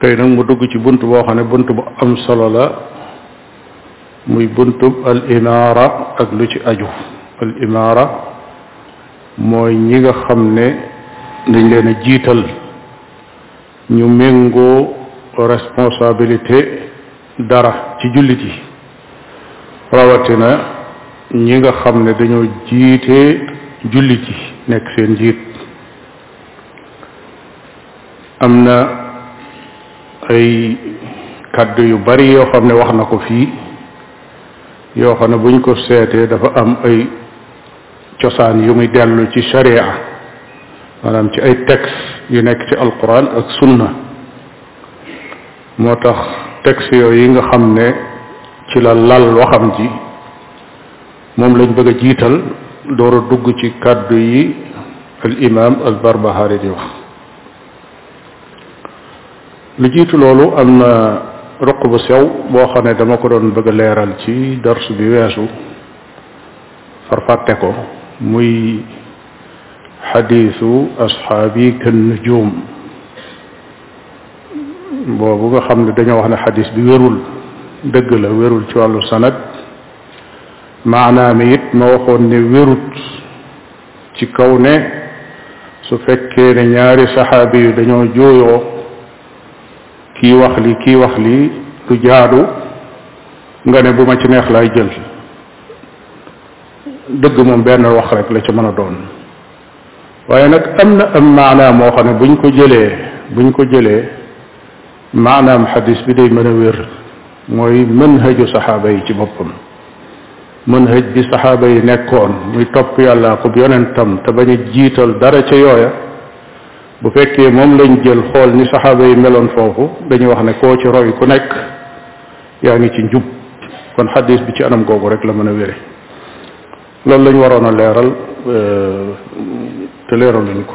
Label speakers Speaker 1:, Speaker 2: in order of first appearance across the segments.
Speaker 1: tey nag mu dugg ci bunt boo xam ne bunt bu am solo la muy buntub al imaara ak lu ci aju al imaara mooy ñi nga xam ne dañ leen a jiital ñu méngoo responsabilité dara ci jullit yi rawatina ñi nga xam ne dañoo jiite jullit yi nekk seen jiit am na ay kàddu yu bari yoo xam ne wax na ko fii yoo xam ne buñ ko seetee dafa am ay cosaan yu muy dellu ci sharia maanaam ci ay texte yu nekk ci alquran ak sunna moo tax texte yooyu yi nga xam ne ci la lal waxam ji moom lañ bëgg a jiital door a dugg ci kàddu yi al imam al barbahari di wax lu jiitu loolu am na ruq bu sew boo xam ne dama ko doon bëgg a leeral ci dars bi weesu farfàtte ko muy xadiisu asxaabi kan nujum boobu nga xam ne dañoo wax ne xadiis bi wérul dëgg la wérul ci wàllu sanad maanaa mi it ma waxoon ne wérut ci kaw ne su fekkee ne ñaari saxaabi yu dañoo jooyoo kii wax li kii wax li du jaadu nga ne bu ma ci neex laay jël dëgg moom benn wax rek la ci mën a doon waaye nag am na am maanaa moo xam ne buñ ko jëlee buñ ko jëlee maanaam xadis bi day mën a wér mooy manhaju saxaaba yi ci boppam manhaj bi saxaaba yi nekkoon muy topp yàlla akub yonentam te bañ a jiital dara ca yooya bu fekkee moom lañ jël xool ni saxaaba yi meloon foofu dañuy wax ne koo ci roy ku nekk yaa ngi ci njub kon xadis bi ci anam googu rek la mën a wére loolu lañ waroon a leeral te leeraluñ ko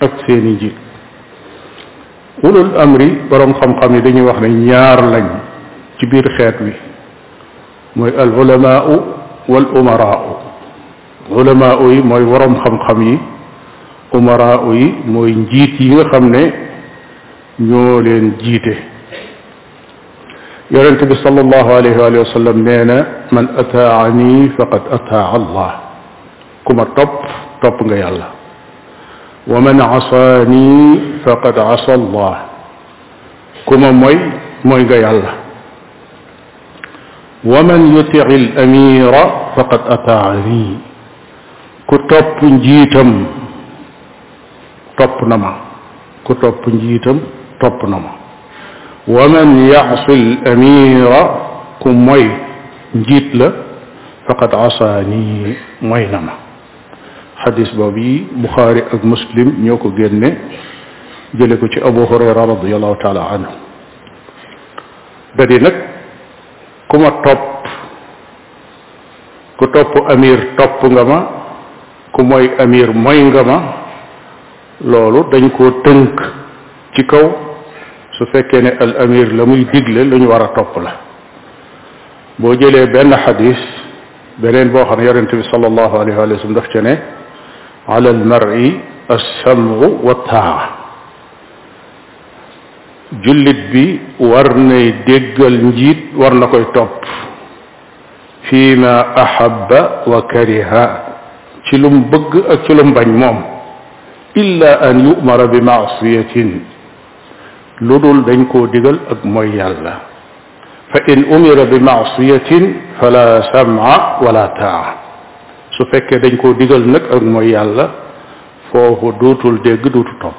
Speaker 1: ak seeni njiit ulul amri boroom xam-xam yi dañuy wax ne ñaar lañ ci biir xeet wi mooy al ulamaau wal umaraau ulamaau yi mooy boroom xam-xam yi umaraau yi mooy njiit yi nga xam ne ñoo leen jiite yonente bi sallallahu alayhi wa sallam nee na man ataani faqad ataa allah ku ma topp topp nga yàlla wa man asaani faqad asa allah ku ma mooy mooy nga yàlla wa man yuti al amira faqad ataani ku topp njiitam topp na ma ku topp njiitam topp na ma wa man yaasi al amira ku moy njiit la faqad asaani moy na ma xadis boobu yi buxaari ak muslim ñoo ko génne jële ko ci abu hurayra radiallahu taala anhu da di nag ku ma topp ku topp amir topp nga ma ku mooy amir mooy nga ma loolu dañ koo tënk ci kaw su fekkee ne al amir la muy digle lu ñu war a topp la boo jëlee benn xadis beneen boo xam ne yonente bi sallallahu alayhi wa sallam daf ca ne ala al mar'i as-sam'u wa taa jullit bi war nay déggal njiit war na koy topp fii ma ahabba wa kariha ci lum bëgg ak ci lum bañ moom illa an yumara bi maasiyatin lu dul dañ koo digal ak mooy yàlla fa in umira bi maasiyatin fala sam'a wala taa su fekkee dañ koo digal nag ak mooy yàlla foofu duutul dégg duutu topp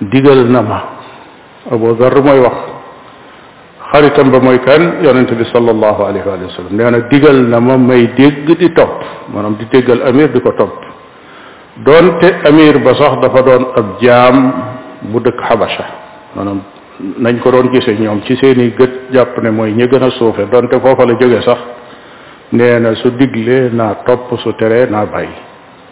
Speaker 1: digal na ma abu dar mooy wax xaritam ba mooy kan yonente bi sallallahu alayhi wa sallam nee na digal na ma may dégg di topp maanaam di déggal amir di ko topp doonte amir ba sax dafa doon ab jaam bu dëkk xabasha maanaam nañ ko doon gisee ñoom ci seeni gët jàpp ne mooy ñi gën a suufe doonte foofa la jóge sax nee na su diglee naa topp su teree naa bàyyi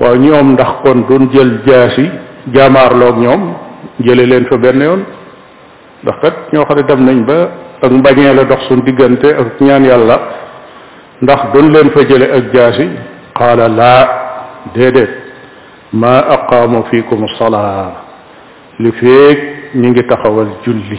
Speaker 1: waaw ñoom ndax kon duñ jël jaasi jaamaarloog ñoom jële leen fa benn yoon ndax kat ñoo xam ne dem nañ ba ak mbañee la dox suñ diggante ak ñaan yàlla ndax duñ leen fa jële ak jaasi qaala laa déedéet ma aqaamu fiikum salaa li feeg ñi ngi taxawal julli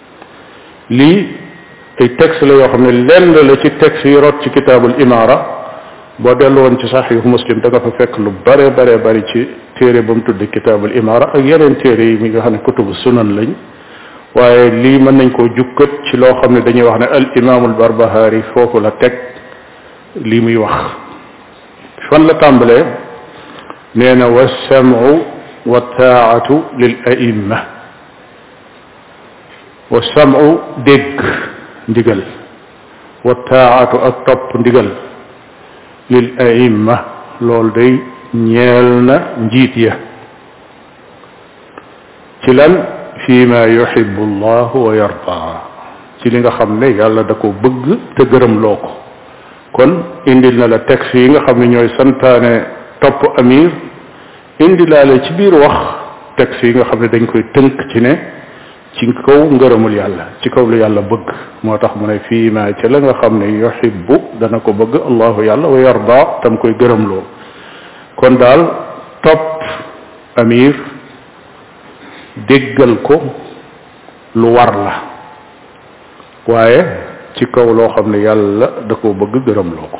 Speaker 1: lii ay texte la yoo xam ne lenn la ci texte yi rot ci kitaabul imaara boo dellu woon ci saxiix muslim da nga fa fekk lu bare bare bari ci téere ba mu tudd kitaabul imaara ak yeneen téere yi mi nga xam ne kutubu sunan lañ waaye lii mën nañ koo jukkat ci loo xam ne dañuy wax ne al imaamul barbahaari foofu la teg lii muy wax fan la tàmbalee nee na wa samu wa taatu lil aimma wa samu dégg ndigal wa taatu ak topp ndigal lil aimma loolu day ñeel na njiit ya ci lan fi ma yuxibu llahu wa yarda ci li nga xam ne yàlla da ko bëgg te gërëm loo ko kon indil na la texte yi nga xam ne ñooy santaane topp amir indi laale ci biir wax texte yi nga xam ne dañ koy tënk ci ne ci kaw ngërëmul yàlla ci kaw lu yàlla bëgg moo tax mu ne fii ma ci la nga xam ne yuhibbu dana ko bëgg allahu yàlla wa yarda tam koy gërëmloo kon daal topp amir déggal ko lu war la waaye ci kaw loo xam ne yàlla da koo bëgg gërëmloo ko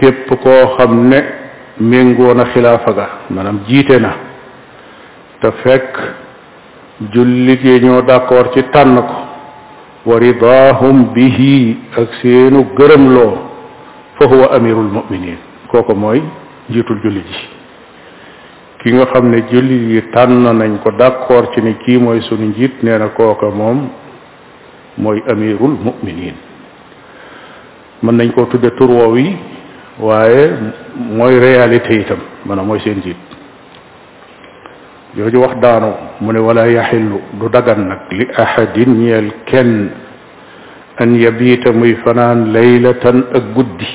Speaker 1: képp koo xam ne méngoo na xilaafa ga maanaam jiite na te fekk julli gi ñoo d'accord ci tànn ko wa ridaahum bihi ak seenu gërëmloo fa huwa amirul muminin kooku mooy njiitul julli ji ki nga xam ne julli yi tànn nañ ko d'accord ci ne kii mooy sunu njiit nee na kooka moom mooy amirul muminin mën nañ koo tudde tur woow yi waaye mooy réalité itam maanaam mooy seen jiit jooju wax daanu mu ne wala yaxillu du dagan nag li ahadin ñeel kenn an yabiita muy fanaan laylatan ak guddi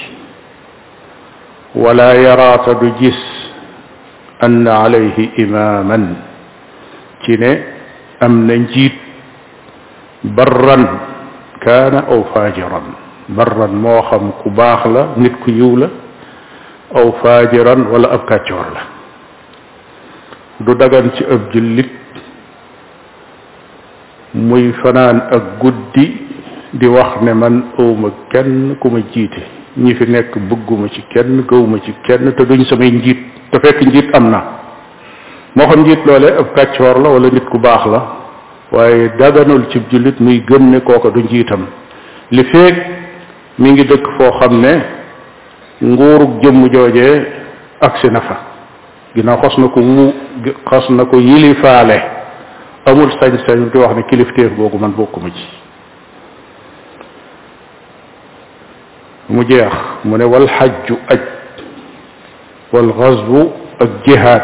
Speaker 1: wala yaraata du gis ann alayhi imaaman ci ne am na njiit barran kaana aw faajiran barran moo xam ku baax la nit ku yiw la aw faajiran wala ab kàccoor la du dagan ci ab jullit muy fanaan ak guddi di wax ne man awma kenn ku ma jiite ñi fi nekk bëgguma ci kenn gëwuma ci kenn te duñ samay njiit te fekk njiit am na moo xam njiit loolee ab kàccoor la wala nit ku baax la waaye daganul ci jullit muy gëm ne kooka du njiitam li feeg mi ngi dëkk foo xam ne nguurug jëmm joojee agsi na fa ginnaaw xas na ko wu xas na ko yilifaale amul sañ-sañ di wax ne kilifteef googu man bokkuma ci mu jeex mu ne wal xajju aj wal xasbu ak jihaad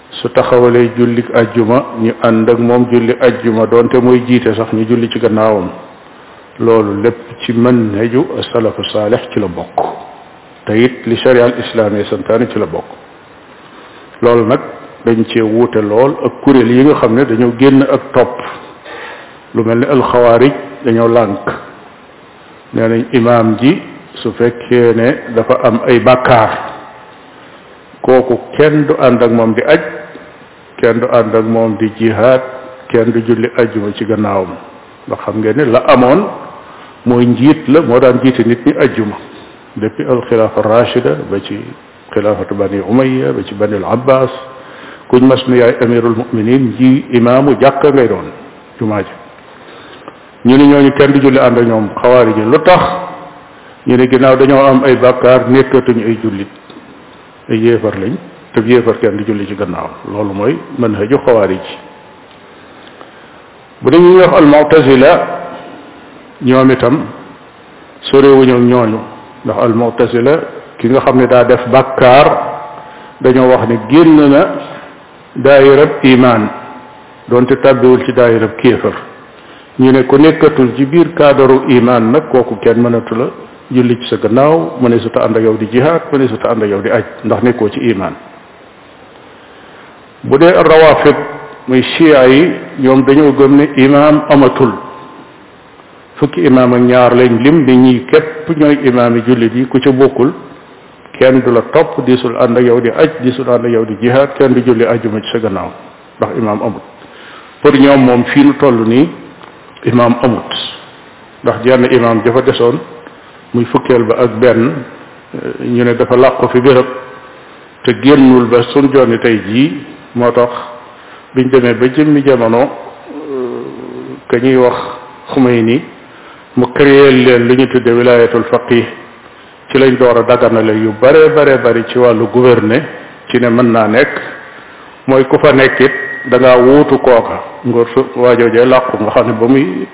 Speaker 1: su taxawalee julli ajjuma ñu ànd ak moom julli ajjuma doonte mooy jiite sax ñu julli ci gannaawam loolu lépp ci manhaju salafu saalix ci la bokk te it li sharia al islaami santaane ci la bokk loolu nag dañ cee wuute lool ak kuréel yi nga xam ne dañoo génn ak topp lu mel ni alxawaarij dañoo lànk nee nañ imaam ji su fekkee ne dafa am ay bàkkaar kooku kenn du ànd ak moom di aj kenn du ànd ak moom di jihaad kenn du julli ajjuma ci gannaawam ndax xam ngeen ni la amoon mooy njiit la moo daan jiite nit ñi ajjuma depuis al xilaafa rachida ba ci xilaafatu bani umaya ba ci bani al abbas kuñ mas nu yaay amirul muminin ji imaamu jàkka ngay doon jumaa ji ñu ne ñooñu kenn du julli ànd ak ñoom xawaari ji lu tax ñu ne ginnaaw dañoo am ay bàkkaar nekkatuñu ay jullit ay yéefar lañ te yéefar kenn du julli ci gannaaw loolu mooy mën hëju xawaari ji bu dee ñuy wax al mu'tazila ñoom itam sorewuñu ñooñu ndax al mu'tazila ki nga xam ne daa def bàkkaar dañoo wax ne génn na daayirab imaan doonte tàbbiwul ci daayirab kéefar ñu ne ku nekkatul ci biir kaadaru imaan nag kooku kenn mënatu la julli ci sa gannaaw mu ne su ta ànd ak yow di jihaad mu ne su ta ànd ak yow di aj ndax nekkoo ci imaan bu dee rawaafid muy chia yi ñoom dañoo gëm ne imaam amatul fukki imaam ak ñaar lañ lim ni ñii képp ñooy imaam yi jullit yi ku ca bokkul kenn du la topp diisul ànd ak yow di aj diisul ànd ak yow di jihaad kenn du julli ajuma ci sa gannaaw ndax imaam amut pour ñoom moom fii nu toll nii imaam amut ndax jenn imaam dafa desoon muy fukkeel ba ak benn ñu ne dafa làqu fi béréb te génnul ba suñ jonni tey jii moo tax biñ demee ba jëmmi jamono ka ñuy wax xumay ni mu créé leen lu ñu tudde wilaayatul faqih ci lañ door a daganale yu bare bare bari ci wàllu gouverner ci ne mën naa nekk mooy ku fa nekk it da ngaa wuutu kooka ngor su waajoojee làqu nga xam ne ba muy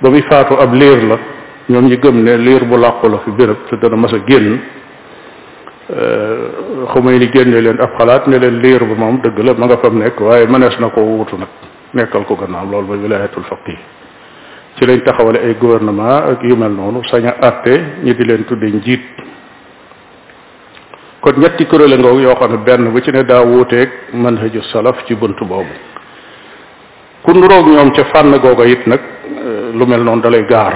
Speaker 1: ba muy faatu ab liir la ñoom ñi gëm ne liir bu làqu la fi béréb te dana mas a génn xumay ni génne leen ab xalaat ne leen liir ba moom dëgg la ma nga fam nekk waaye mënees na ko wuutu nag nekkal ko gannaaw loolu mooy wilaayatul faqih ci lañ taxawale ay gouvernement ak yu mel noonu sañ a àtte ñi di leen tudde njiit kon ñetti kuréel ngoog yoo xam ne benn bu ci ne daa wuuteeg manhaju salaf ci bunt boobu ku nuroog ñoom ca fànn googa it nag eh, lu mel noonu dalay gaar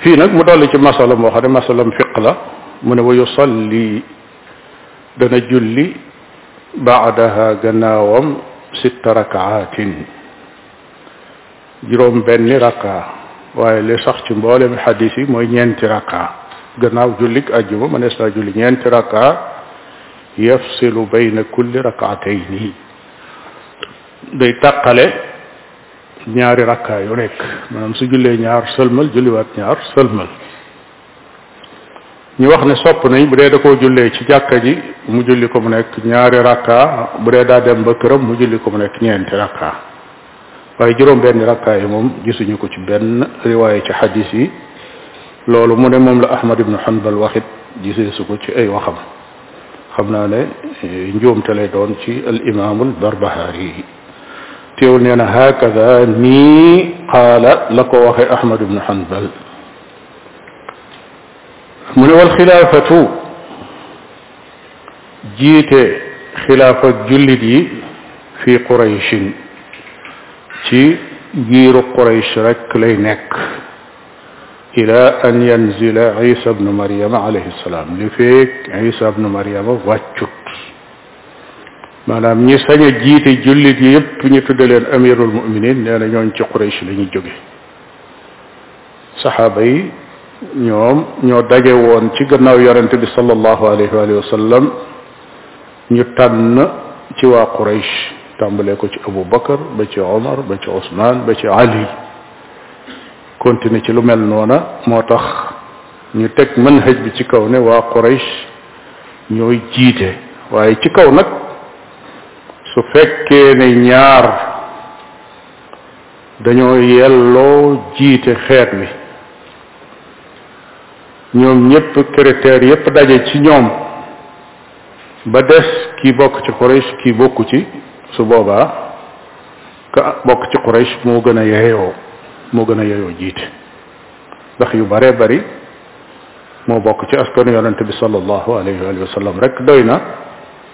Speaker 1: fii nag mu dolli ci masala moo xam ne masalam fiq la mu ne wa yusalli dana julli baadaha gannaawam sitta rakaatin juróom benni rakka waaye li sax ci mboolem xadis yi mooy ñeenti rakka gannaaw jullik ajjuma mënees naa julli ñeenti rakka yafsilu bayna kulli rakaatayni day tàqale ñaari rakka yu nekk maanaam su jullee ñaar sëlmal julliwaat ñaar sëlmal ñu wax ne sopp nañ bu dee da koo jullee ci jàkka ji mu julli ko mu nekk ñaari rakka bu dee daa dem ba këram mu julli ko mu nekk ñeenti rakka waaye juróom benn rakka yi moom gisuñu ko ci benn riwaaye ci xadis yi loolu mu ne moom la ahmad ibnu hanbal waxit gisee su ko ci ay waxam xam naa ne eh, njuumte lay doon ci al imaamul barbahaari teewul nee na hakada nii qaala la ko waxe ahmad ibnu hanbal mu ne wal xilaafatu jiite xilaafa jullit yi fi qurayshin ci giiru quraysh rek lay nekk ila an yanzila isa bnu mariama alayhi salaam li feeg isa bnu mariama wàccut maanaam ñi sañ a jiite jullit yi yépp ñu tudde leen amirul muminin nee na ñooñ ci quraysh la ñuy jóge saxaaba yi ñoom ñoo daje woon ci gannaaw yonente bi sallallahu alayhi wa sallam ñu tànn ci waa Quraysh tàmbalee ko ci Abu Bakar ba ci Omar ba ci Ousmane ba ci Ali continuer ci lu mel noona moo tax ñu teg manhaj bi ci kaw ne waa Quraysh ñooy jiite waaye ci kaw nag su fekkee ne ñaar dañoo yelloo jiite xeet wi ñoom ñépp critères yépp daje ci ñoom ba des kii bokk ci Quraysh kii bokku ci su boobaa ka bokk ci Quraysh moo gën a yeyoo moo gën a yeyoo jiite ndax yu baree bari moo bokk ci askanu yonente bi sallallahu alayhi wa sallam rek doy na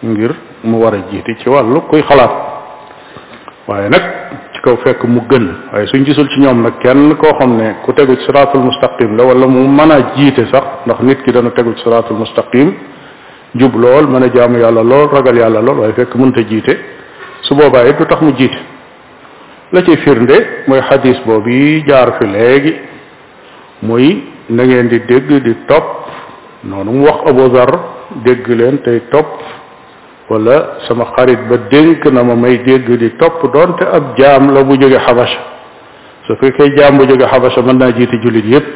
Speaker 1: ngir mu war a jiite ci wàllu kuy xalaat waaye nag ci kaw fekk mu gën waaye suñ gisul ci ñoom nag kenn koo xam ne ku tegu ci siraatul mustaqim la wala mu mën a jiite sax ndax nit ki dana tegu ci siraatul mustaqim jub lool mën a jaamu yàlla lool ragal yàlla lool waaye fekk mënta jiite su boobaa it du tax mu jiite la ci firnde mooy xadis boobu yi jaar fi léegi muy na ngeen di dégg di topp noonu mu wax Abu Dar dégg leen tey topp wala sama xarit ba dénk na ma may dégg di topp donte ab jaam la bu jóge xabasa su fekkee jaam bu jóge xabasa mën naa jiite jullit yépp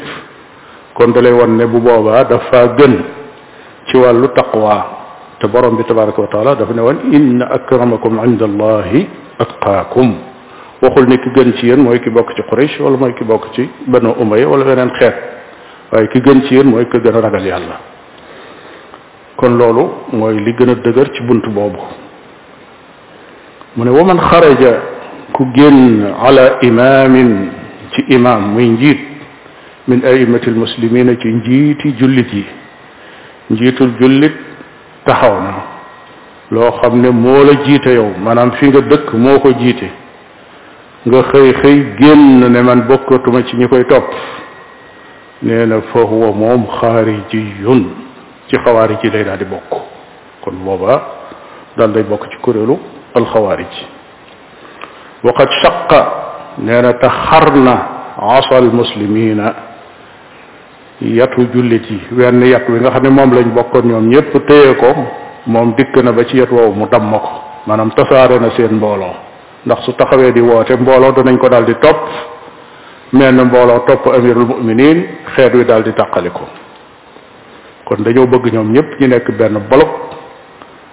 Speaker 1: kon da lay wan ne bu boobaa dafa gën ci wàllu taqwa te borom bi tabaraka wa taala dafa ne woon inna akramakum inda allahi atqaakum waxul ne ki gën ci yéen mooy ki bokk ci Quraysh wala mooy ki bokk ci Banu Umayya wala beneen xeet waaye ki gën ci yéen mooy ki gën a ragal yàlla kon loolu mooy li gën a dëgër ci bunt boobu mu ne waman xaraja ku génn ala imaamin ci imaam muy njiit min aimati almuslimina ci njiiti jullit yi njiitul jullit taxaw na loo xam ne moo la jiite yow maanaam fi nga dëkk moo ko jiite nga xëy xëy génn ne man bokkatuma ci ñi koy topp nee na fa huwa moom xaarijiyun ci xawaarij yi lay daal di bokk kon booba daal day bokk ci kuréelu alxawaarij wa qad shaqa nee na te xar na asal muslimina yatu jullit yi wenn yat wi nga xam ne moom lañ bokkoon ñoom ñépp téye ko moom dikk na ba ci yat woowu mu damm ko maanaam tasaare na seen mbooloo ndax su taxawee di woote mbooloo danañ ko daal di topp mel na mbooloo topp amirul muminin xeet wi daal di tàqali ko kon dañoo bëgg ñoom ñépp ñu nekk benn bolok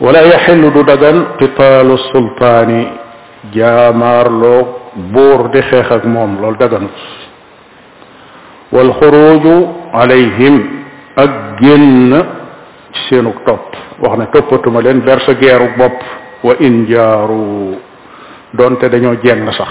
Speaker 1: wala yaxillu du dagan qitaalu sultaani jaamaarloo buur di xeex ak moom loolu daganut wal xuruju alayhim ak génn ci seenug topp wax ne toppatuma leen ber sa geeru bopp wa in jaaru doonte dañoo jeng sax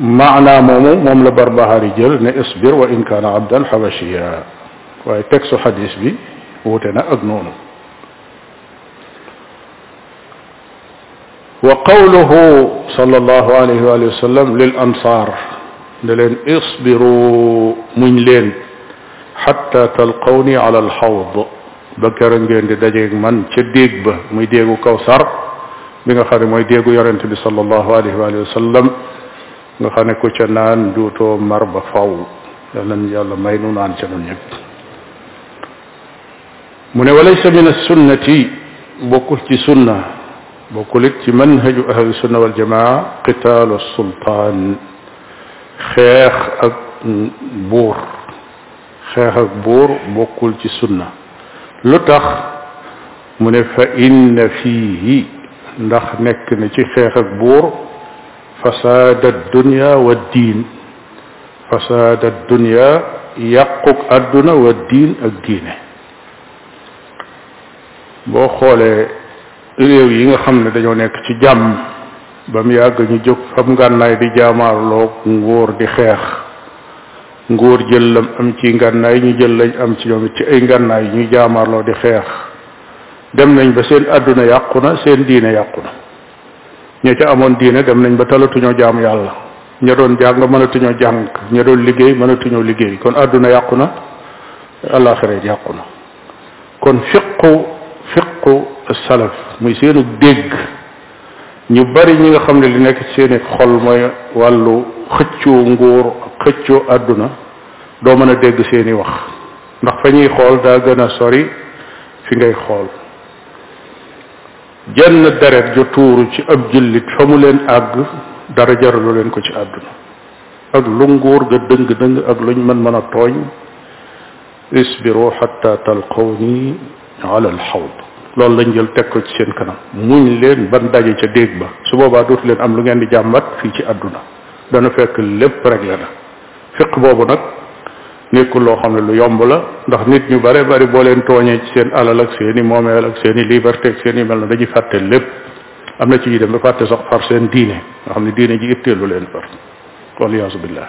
Speaker 1: معنى مومو مملا بربها رجل نأصبر وإن كان عبدا حبشيا ويتكسو حديث بي وتنا أجنونه وقوله صلى الله عليه وآله وسلم للأنصار لين اصبروا من لين حتى تلقوني على الحوض ba kero ngeen di dajeeg man ca déeg ba muy déegu kawsar bi nga xam ne mooy déegu yonente bi sallallahu alayhi wa sallam nga xam ne ku ca naan duutoo mar ba faw yàlla na yàlla may nu naan ca nun ñëpp mu ne walaysa min assunnati bokkul ci sunna bokkul it ci manhaju ahlu sunna wal jamaa qitaalu sultaan xeex ak buur xeex ak buur bokkul ci sunna lu tax mu ne fa inna fiihi ndax nekk na ci xeex ak buur fasaada dunya wa diin fasaada dunya yàquk àdduna wa diin ak diine boo xoolee réew yi nga xam ne dañoo nekk ci jàmm ba mu yàgg ñu jóg fam ngànnaay di jaamaarloog nguur di xeex ngóor jël lam am ci ngànnaay ñu jël lañ am ci ñoom it ci ay ngànnaay ñu jaamaarloo di xeex dem nañ ba seen àdduna yàqu na seen diine yàqu na ña ca amoon diine dem nañ ba talatuñoo jaam yàlla ña doon jàng mënatuñoo jàng ña doon liggéey mënatuñoo liggéey kon àdduna yàqu na àllaaxira yàqu na kon fiqu fiqu salaf muy seenu dégg ñu bari ñi nga xam ne li nekk ci seeni xol mooy wàllu xëccoo nguur xëccoo àdduna doo mën a dégg seeni wax ndax fa ñuy xool daa gën a sori fi ngay xool jenn deret ju tuuru ci ab jullit fa mu leen àgg dara jaralu leen ko ci àdduna ak lu nguur ga dëng dëng ak luñ mën mën a tooñ isbiru xatta talqawni ala alxawd loolu lañ jël teg ko ci seen kanam muñ leen ban daje ca déeg ba su boobaa dootu leen am lu ngeen di jàmbat fii ci àdduna dana fekk lépp rek la na fiq boobu nag nekkul loo xam ne lu yomb la ndax nit ñu bare bari boo leen tooñee ci seen alal ak seen i moomeel ak seen i liberté ak seen i mel na dañuy fàtte lépp am na ci yi dem ba fàtte sax far seen diine nga xam ne diine ji itteelu leen far waliyaasu billah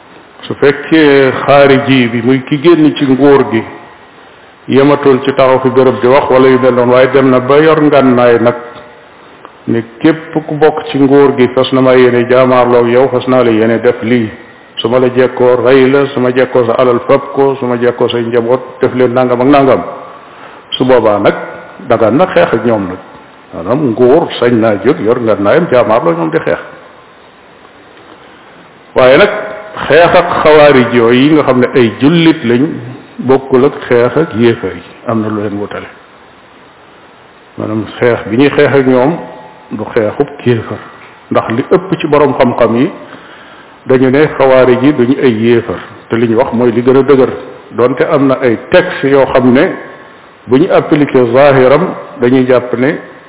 Speaker 1: su fekkee xaariji bi muy ki génn ci nguur gi yematul ci taxaw fi béréb di wax wala yu mel noonu waaye dem na ba yor ngànnaay nag ne képp ku bokk ci nguur gi fas na ma yéene jaamaarloog yow fas naa la yéene def lii su ma la jekkoo rey la su ma jekkoo sa alal fab ko su ma jekkoo say njaboot def leen nangam ak nangam su boobaa nag dagaan na xeex ak ñoom nag maanaam nguur sañ naa jóg yor nga naayam jaamaar la ñoom di xeex waaye nag xeex ak xawaarij yooyu yi nga xam ne ay jullit lañ bokkul ak xeex ak yéefar yi am na lu leen wutale maanaam xeex bi ñuy xeex ak ñoom du xeexub kéefar ndax li ëpp ci borom xam-xam yi dañu ne xawaarij yi duñu ay yéefar te li ñu wax mooy li gën a dëgër donte am na ay texte yoo xam ne bu ñu appliqué zahiram dañuy jàpp ne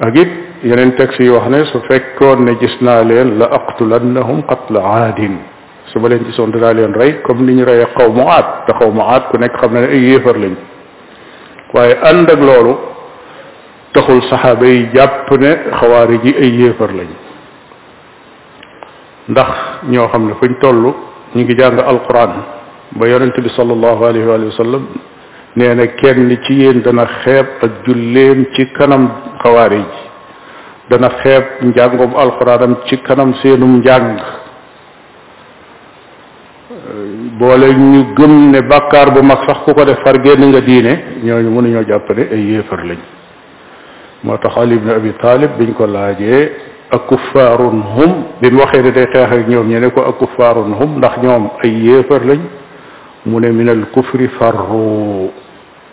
Speaker 1: ak it yeneen texte yi wax ne su fekkoon ne gis naa leen la aqtulannahum qatla aadin su ma leen gisoon dinaa leen rey comme ni ñu reyee xaw mu aat te xaw mu aat ku nekk xam na ne ay yéefar lañ waaye ànd ak loolu taxul saxaaba yi jàpp ne xawaari ji ay yéefar lañ ndax ñoo xam ne fuñ toll ñu ngi jàng alquran ba yonente bi sallallahu alayhi wa sallam nee na kenn ci yéen dana xeeb ak julleem ci kanam xawaari ji dana xeeb njàngum alquranam ci kanam seenum njàng boole ñu gëm ne bàkkaar bu mag sax ku ko def far génn nga diine ñooñu mënuñoo jàpp ne ay yéefar lañ moo tax ali ibn abi talib biñ ko laajee akuffaarun hum bi mu waxee ne day xeex ak ñoom ñu ne ko akuffaarun hum ndax ñoom ay yéefar lañ mu ne min al kufri farru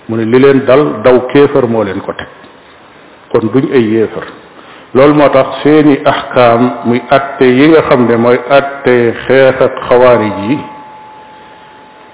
Speaker 1: mu ne li leen dal daw kéefar moo leen ko teg kon duñ ay yéefar loolu moo tax seeni ahkaam muy atte yi nga xam ne mooy atte xeex ak xawaarij yi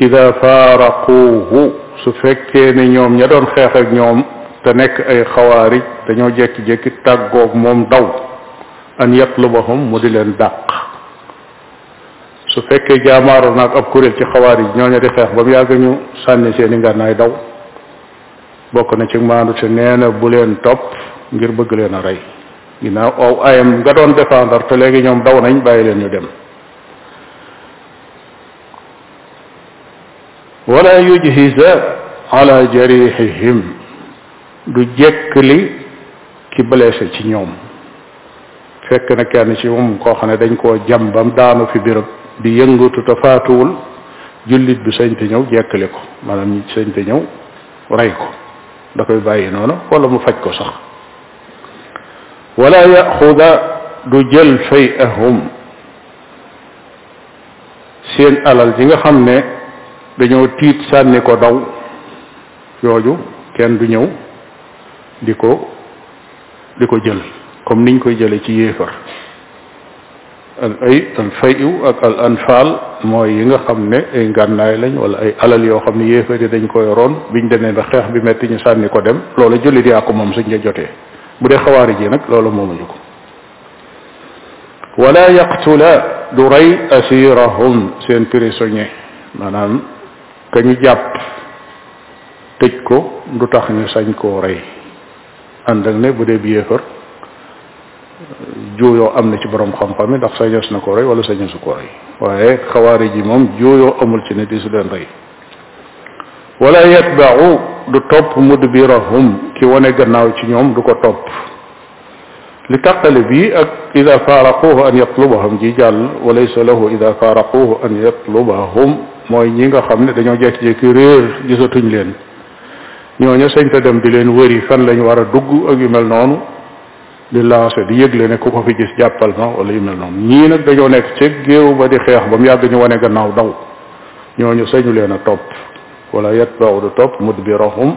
Speaker 1: ida faaraquuhu su fekkee ne ñoom ña doon xeex ak ñoom te nekk ay xawaarij dañoo jekki-jekki tàggoog moom daw an yatlubahum mu di leen dàq su fekkee jaamaaroon naag ab kuréel ci xawaarij ñooñu di xeex ba mu yàgg ñu sànni seeni ngànnaay daw bokk na ci maandu te nee na bu leen topp ngir bëgg leen a rey ginnaaw aw ayam nga doon défendre te léegi ñoom daw nañ bàyyi leen ñu dem wala yujhisa ala jarihihim du jekk li ki blessé ci ñoom fekk na kenn ci moom koo xam ne dañ koo jam bam daanu fi birab di yëngatu te faatuwul jullit bi sañ te ñëw jekkali ko maanaam ñi sañ te ñëw rey ko da koy bàyyi noonu wala mu faj ko sax wala yaxuda du jël fayahum seen alal ji nga xam ne dañoo tiit sànni ko daw yooyu kenn du ñëw di ko di ko jël comme niñ koy jële ci yéefar al ay al fayu ak al anfal mooy yi nga xam ne ay ngànnaay lañ wala ay alal yoo xam ne yéefar yi dañ ko yoroon biñ demee ba xeex bi metti ñu sànni ko dem loolu jullit yaa ko moom suñ la jotee bu dee xawaari ji nag loolu moomuñu ko wala yaqtula du rey asirahum seen prisonnier maanaam ka ñu jàpp tëj ko du tax ñu sañ koo rey ànd ak ne bu dee bi yéefar juuyoo am na ci borom xam-xam yi ndax sañees na ko rey wala sañees na ko rey waaye xawaari ji moom juuyoo amul ci ne di su leen rey wala yatba'u du topp mudbirahum ki wane gannaaw ci ñoom du ko topp li tàqale bii ak ida faaraquhu an yatlubahum ji jàll wa laysa lahu ida faaraquhu an yatlubahum mooy ñi nga xam ne dañoo jekki-jekki réer gisatuñ leen ñooñu sañ ta dem di leen wëri fan lañ war a dugg ak yu mel noonu di lancé di yëgle ne ku ko fi gis jàppal ma wala yu mel noonu ñii nag dañoo nekk ci géew ba di xeex ba mu yàgg ñu wane gannaaw daw ñooñu sañu leen a topp wala yatba'u du topp mudbirahum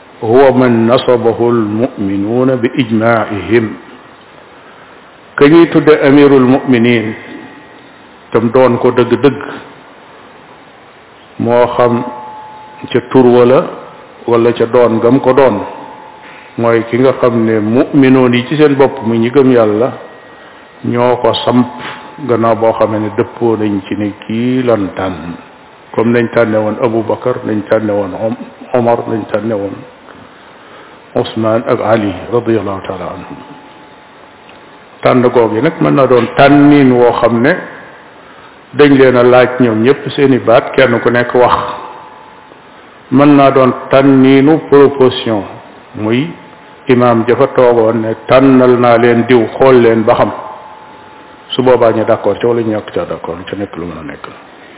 Speaker 1: huwa man nasabahu almuminuuna bi ijmaihim ka ñuy tudde amirul muminin tam doon ko dëgg-dëgg moo xam ca tur wala wala ca doon gam ko doon mooy ki nga xam ne muminoon yi ci seen bopp mu ñi gëm yàlla ñoo ko samp gannaaw boo xamee ne dëppoo nañ ci ne kii lan tànn comme nañ tànne woon Abu Bakar nañ tànne woon Omar nañ tànne woon Ousmane ak Ali radiallahu taala anhum tànn goog yi nag mën na doon tànnin woo xam ne dañ leen a laaj ñoom ñëpp seen i baat kenn ku nekk wax mën naa doon tànniinu proposition muy imaam jafa toogoon ne tànnal naa leen diw xool leen ba xam su boobaa ñu d'accord ca wala ñu ñàkk ca d'accord ca nekk lu mën a nekk la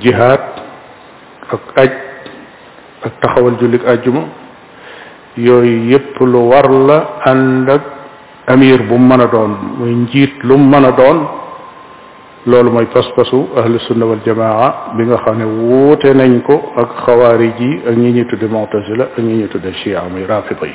Speaker 1: jihaad ak aj ak taxawal jullik ajjuma yooyu yépp lu war la ànd ak amir bu mu mën a doon muy njiit lu mu mën a doon loolu mooy pas-pasu ahlu sunna wal jamaa bi nga xam ne wuute nañ ko ak xawaarij yi ak ñi ñuy tudde mu'tazila ak ñi ñuy tudde chia muy rafida yi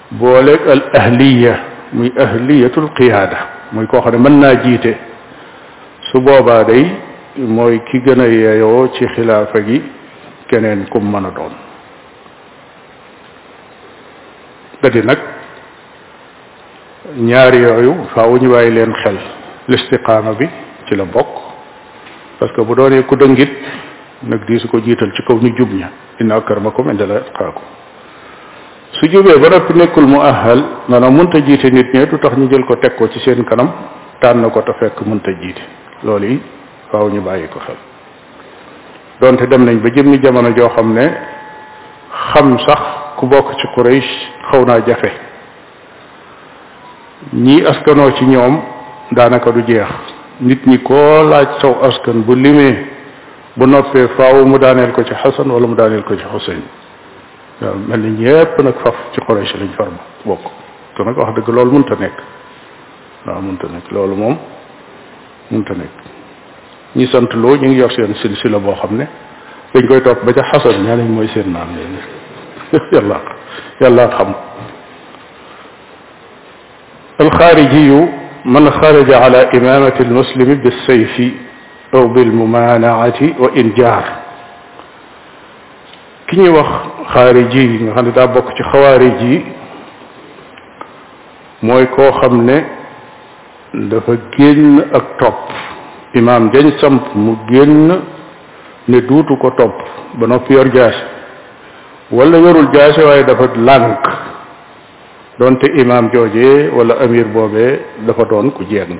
Speaker 1: booleeg al ahliya muy ahliyatul qiyaada muy koo xam ne mën naa jiite su boobaa day mooy ki gën a yeeyoo ci xilaafa gi keneen kum mën a doon da di nag ñaar yooyu faaw ñu bàyyi leen xel listiqaama bi ci la bokk parce que bu doonee ku dëngit nag di su ko jiital ci kaw ñu jub ña inna akramakum inda la atqaakum su jubee ba noppi nekkul mu ahal maanaam mënta jiite nit ñe du tax ñu jël ko teg ko ci seen kanam tànn ko te fekk mënta jiite loolu yi faaw ñu bàyyi ko xel donte dem nañ ba jëmmi jamono joo xam ne xam sax ku bokk ci Quraysh xaw naa jafe ñii askanoo ci ñoom daanaka du jeex nit ñi koo laaj saw askan bu limee bu noppee faaw mu daaneel ko ci Xasan wala mu daaneel ko ci Xuseyn waaw mel ni ñëpp nag faf ci Quraysh lañ far bokk te nag wax dëgg loolu mënta nekk waaw mënta nekk loolu moom mënta nekk ñi sant loo ñu ngi yor seen silsila boo xam ne dañ koy topp ba ca xasan ñaa nañ mooy seen maam léegi yàlla yàlla xam alxaarijiyu man xaraja ala imamati almuslimi bilsayfi aw bilmumaanaati wa injaar ki ñuy wax xaari ji nga xam ne daa bokk ci xawaari ji mooy koo xam ne dafa génn ak topp imaam jañ samp mu génn ne duutu ko topp ba noppi yor jaase wala yorul jaase waaye dafa lànk donte imaam joojee wala amir boobee dafa doon ku jeng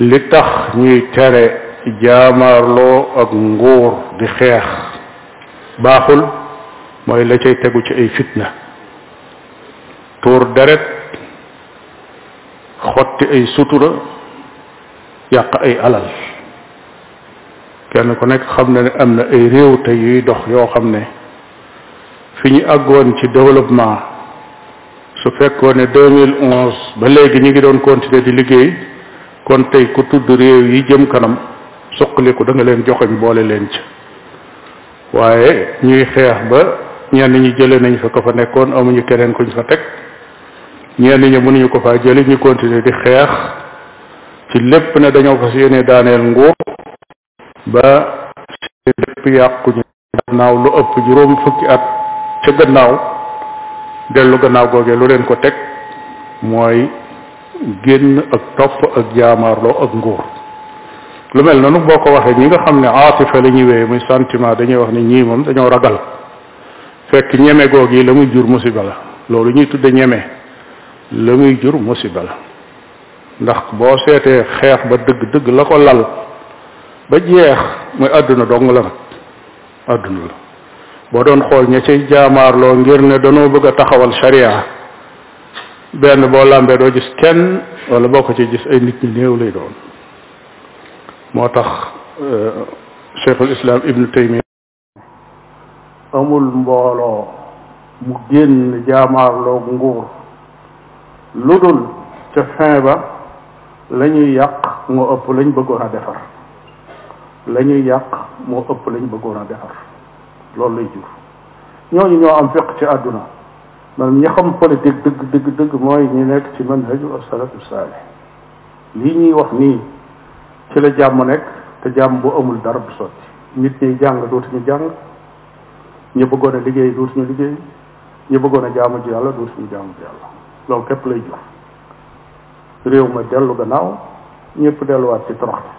Speaker 1: li tax ñuy tere jaamaarloo ak nguur di xeex baaxul mooy la cay tegu ci ay fitna tuur deret xotti ay sutura yàq ay alal kenn ku nekk xam na ne am na ay réew te yuy dox yoo xam ne fi ñu àggoon ci développement su fekkoon ne 2011 ba léegi ñu ngi doon continuer di liggéey kon tey ku tudd réew yi jëm kanam suqaliku da nga leen joxoñ boole leen ci waaye ñuy xeex ba ñenn ñi jëlee nañ fa ko fa nekkoon amuñu keneen kuñ fa teg ñenn ñi mënuñu ko faa jëli ñu continuer di xeex ci lépp ne dañoo fas yéene daaneel nguur ba sëy bépp yàqu ñu gannaaw lu ëpp juróom fukki at ca gannaaw dellu gannaaw googee lu leen ko teg mooy génn ak topp ak jaamaarloo ak nguur lu mel noonu boo ko waxee ñi nga xam ne aatifa la ñuy wéyee muy sentiment dañuy wax ne ñii moom dañoo ragal fekk ñeme goog yi la muy jur musiba la loolu ñuy tudde ñeme la muy jur musiba la ndax boo seetee xeex ba dëgg-dëgg la ko lal ba jeex mooy àdduna dong la nag àdduna la boo doon xool ña cay jaamaarloo ngir ne danoo bëgg a taxawal sharia benn boo làmbee doo gis kenn wala boo ko ci gis ay nit ñu néew lay doon moo tax cheikhul islam ibnu taymiya amul mbooloo mu génn jaamaarloog nguur lu dul ca fin ba la ñuy yàq moo ëpp lañ bëggoon a defar la ñuy yàq moo ëpp lañ bëggoon a defar loolu lay jur ñooñu ñoo am fiq ci àdduna man ñi xam politique dëgg dëgg dëgg mooy ñi nekk ci manhaju as-salaf as-salih lii ñuy wax nii ci la jàmm nekk te jàmm bu amul dara du sotti nit ñuy jàng dootuñu jàng ñu bëggoon a liggéey dootuñu liggéey ñu bëggoon a jaamu ji yàlla dootuñu jaamu ji yàlla loolu képp lay jur réew ma dellu gannaaw ñëpp delluwaat ci toroxte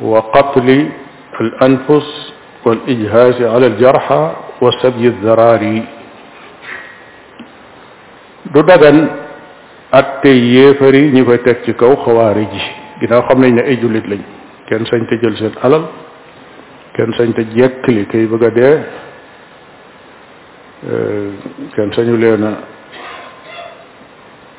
Speaker 1: wa qatli al anfus wal ijhaasi ala al jarxa wa sabyi daraari du dagan ak tey yéefar yi ñu koy teg ci kaw xawaari ji ginnaaw xam nañ ne ay jullit lañ kenn sañ te jël seen alal kenn sañ te jekk li kay bëgg a dee kenn sañu leen a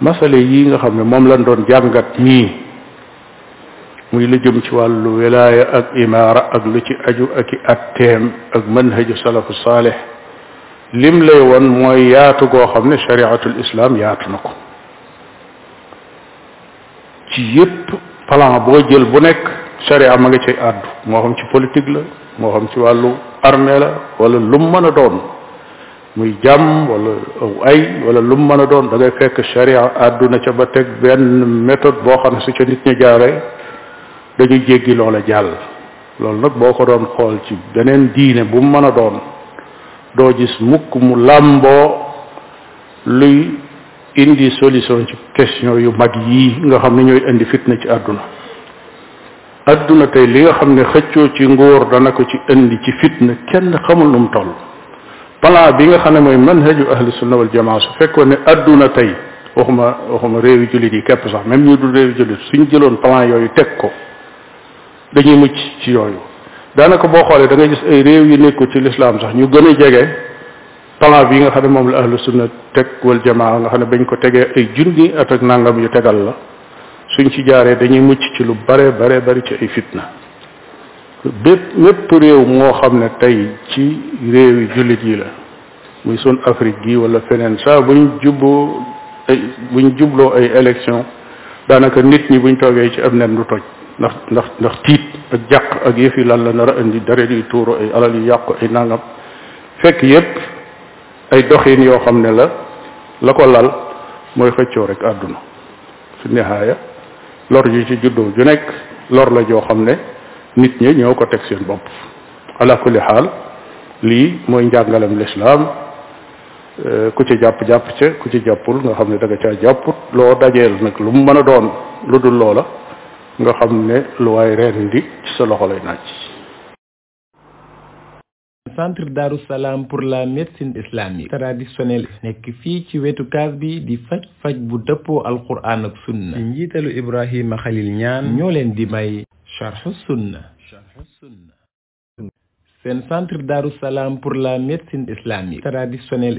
Speaker 1: masale yi nga xam ne moom lañ doon jàngat nii muy lu jëm ci wàllu wilaaya ak imaara ak lu ci aju ak i atteem ak manhaju salafu saalix lim lay woon mooy yaatu goo xam ne shariatul islam yaatu na ko ci yépp plan boo jël bu nekk sharia ma nga cay àddu moo xam ci politique la moo xam ci wàllu armée la wala lu mu mën a doon muy jàmm wala aw ay wala lu mu mën a doon da ngay fekk sharia àdduna ca ba teg benn méthode boo xam ne su ca nit ñi jaaree dañuy jéggi loola jàll loolu nag boo ko doon xool ci beneen diine bu mu mën a doon doo gis mukk mu làmboo luy indi solution ci question yu mag yii nga xam ne ñooy indi fitna ci àdduna adduna tey li nga xam ne xëccoo ci nguur dana ko ci indi ci fitna kenn xamul nu mu toll plan bi nga xam ne mooy manhaju ahlu sunna wal jamaa su fekkoon ne adduna tey waxuma waxuma réewi jullit yi képp sax même ñu dul réewi jullit suñ jëloon plan yooyu teg ko dañuy mucc ci yooyu daanaka boo xoolee da ngay gis ay réew yu nekkul ci lislaam sax ñu gën a jege plan bi nga xam ne moom la ahlu sunna teg wal jamaa nga xam ne bañ ko tegee ay junni at ak nangam yu tegal la suñ ci jaaree dañuy mucc ci lu bare bare bari ci ay fitna bépp mépp réew moo xam ne tey ci réewi jullit yi la muy sun Afrique gi wala feneen saa buñ jubboo ay buñ jubloo ay élection daanaka nit ñi buñ toogee ci am nen du toj ndax ndax ndax tiit ak jàq ak yëf yi lan la nar a indi dara di tuuru ay alal yu yàqu ay nangam fekk yépp ay doxin yoo xam ne la la ko lal mooy xëccoo rek àdduna fi nihaaya lor ju ci juddoo ju nekk lor la joo xam ne nit ñi ñoo ko teg seen bopp ala kulli xaal lii mooy njàngalem lislaam euh, ku ci jàpp jàpp ca ku ci jàppul nga xam ne da nga caa jàpput loo dajeel nag lu mu mën a doon lu dul loola nga xam ne lu waay reen di ci sa loxo lay naaj
Speaker 2: centre Darou Salam pour la médecine islamique traditionnelle nekk fii ci wetu kaas bi di faj faj bu dëppoo alquran ak sunna ci njiitalu Ibrahima Khalil Niane ñoo leen di may charhu sunna seen centre Darou Salam pour la médecine islamique traditionnelle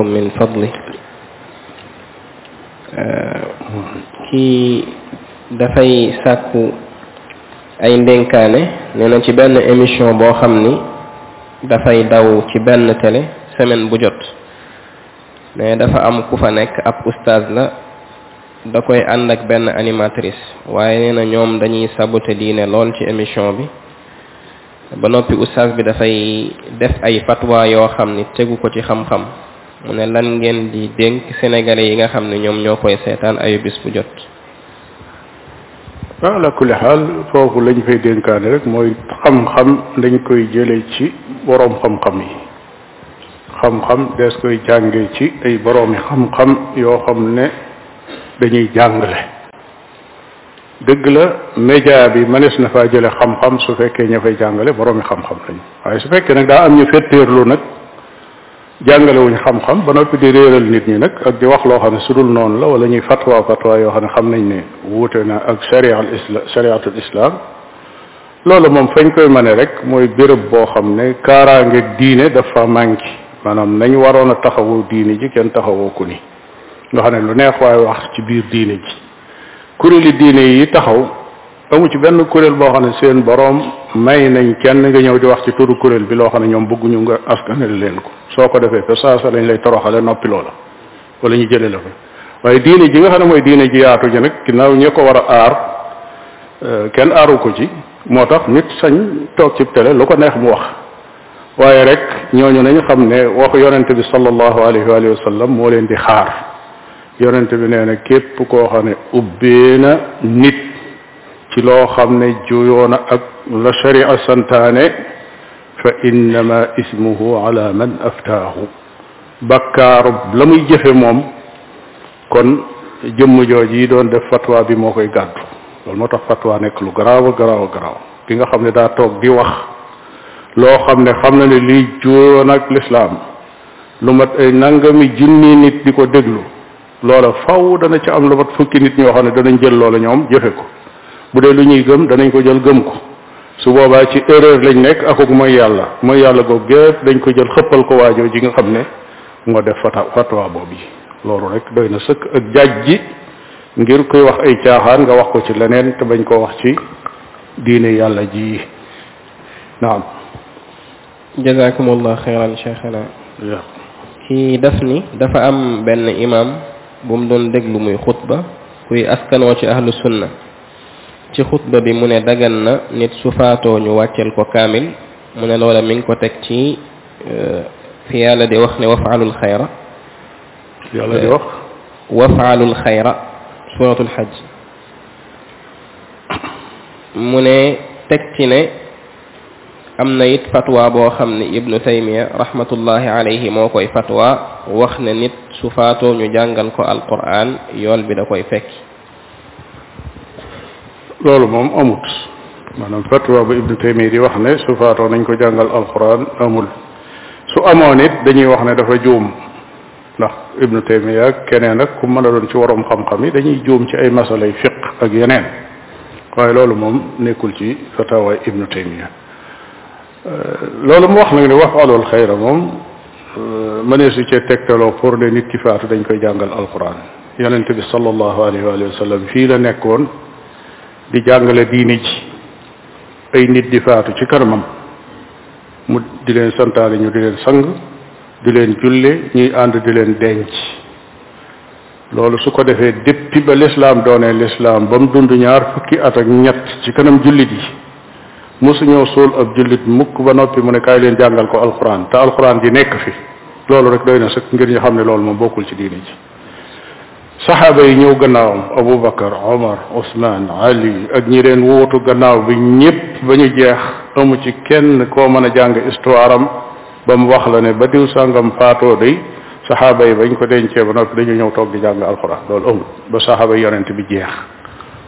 Speaker 3: alaykum min fadli kii dafay sàkku ay ndénkaane nee na ci benn émission boo xam ni dafay daw ci benn télé semaine bu jot mais dafa am ku fa nekk ab oustaz la da koy ànd ak benn animatrice waaye nee na ñoom dañuy saboter diine lool ci émission bi ba noppi oustaz bi dafay def ay fatwa yoo xam ni tegu ko ci xam-xam mu ne lan ngeen di dénk sénégalais yi nga xam ne ñoom ñoo koy seetaan ayu bis bu jot
Speaker 1: waaw la kulli xaal foofu lañ fay dénkaane rek mooy xam-xam dañ koy jële ci boroom xam-xam yi xam-xam des koy jànge ci ay boroomi xam-xam yoo xam ne dañuy jàngale dëgg la média bi mënees na faa jële xam-xam su fekkee ña fay jàngale boroomi xam-xam lañ waaye su fekkee nag daa am ñu fetteerlu nag jàngale wuñ xam-xam ba noppi di réeral nit ñi nag ak di wax loo xam ne su dul noonu la wala ñuy fatwa fatwa yoo xam ne xam nañ ne wuute na ak sharia al islam shariatul islam loolu moom fañ koy mëne rek mooy béréb boo xam ne kaaraange diine dafa manqué maanaam nañ waroon a taxawu diine ji kenn taxawoo ko ni nga xam ne lu neex waaye wax ci biir diine ji kuréeli diine yi taxaw amu ci benn kuréel boo xam ne seen boroom may nañ kenn nga ñëw di wax ci turu kuréel bi loo xam ne ñoom bëgguñu nga askanale leen ko soo ko defee fa saasa lañ lay toroxale noppi loola wala ñu jëlee la fa waaye diine ji nga xam ne mooy diine ji yaatu ji nag ginnaaw ñi ko war a aar euh, kenn aaru ko ci moo tax nit sañ toog ci télé lu ko neex mu wax waaye rek ñooñu nañu xam ne waxu yonente bi sallallahu alayhi wa alihi wa sallam moo leen di xaar yonente bi nee na képp koo xam ne ubbee na nit ci loo xam ne juyoo na ak la sharia santaane fa innama ismuhu ala man aftaahu bakkaarub la muy jëfe moom kon jëmm jooju yi doon def fatwa bi moo koy gàddu loolu moo tax fatwa nekk lu garaaw a garaaw a garaaw ki nga xam ne daa toog di wax loo xam ne xam na ne lii juyoon ak lislaam lu mat ay nangami junni nit di ko déglu loola faw dana ci am lu mat fukki nit ñoo xam ne danañ jël loola ñoom jëfe ko bu dee lu ñuy gëm danañ ko jël gëm ko su boobaa ci erreur lañ nekk akuk mooy yàlla mooy yàlla googu gépp dañ ko jël xëppal ko waajoo ji nga xam ne nga def fata fatwa boobu yi loolu rek doy na sëkk ak jaaj ji ngir koy wax ay caaxaan nga wax ko ci leneen te bañ koo wax ci diine yàlla ji naam
Speaker 3: jazakumullah xeyran cheikhana kii daf ni dafa am benn imam bu mu doon déglu muy xutba kuy askanoo ci ahlu sunna ci xutba bi mu ne dagan na nit su faatoo ñu wàcceel ko kaamil mu ne loola mi ngi ko teg ci fi yàlla di wax ne wafaalul xayra
Speaker 1: yàlla di wax
Speaker 3: wafaalul xayra suratul xaj mu ne teg ci ne am na it fatwa boo xam ne ibnu taymiya rahmatullahi alayhi moo koy fatwa wax ne nit su faatoo ñu jàngal ko alquran yool bi da koy fekki
Speaker 1: loolu moom amut maanaam fatwa ba ibnu taymiya di wax ne su faatoo nañ ko jàngal alquran amul su amoon it dañuy wax ne dafa juum ndax ibnu taymiya ak keneen ak ku mën a doon ci waroom xam-xam yi dañuy juum ci ay masalay fiq ak yeneen waaye loolu moom nekkul ci fatawa ibnu taymiya loolu mu wax nag ne wax alool xayra moom euh, mënee su cee tegtaloo pour ne nit ki faatu dañ koy jàngal alquran yonente bi sallallahu alayhi wa sallam fii la nekkoon di jàngale diini ji ay nit di faatu ci kanamam mu di leen santaane ñu di leen sang di leen julle ñuy ànd di leen denc loolu su ko defee déppi ba lislaam doonee lislaam ba mu dund ñaar fukki at ak ñett ci kanam jullit yi mosuñoo suul ab jullit mukk ba noppi mu ne kaay leen jàngal ko alxuraan te alxuraan ji nekk fi loolu rek doy na sëkk ngir ñu xam ne loolu moom bokkul ci diine ji saxaaba yi ñëw gannaawam abu bakar omar osman ali ak ñi leen wuutu gannaaw bi ñépp ba ñu jeex amu ci kenn koo mën a jàng histoire am ba mu wax la ne ba diw sàngam faatoo day saxaaba yi bañ ko dencee ba noppi dañu ñëw toog di jàng alxuraan loolu amul ba saxaaba yi yonent bi jeex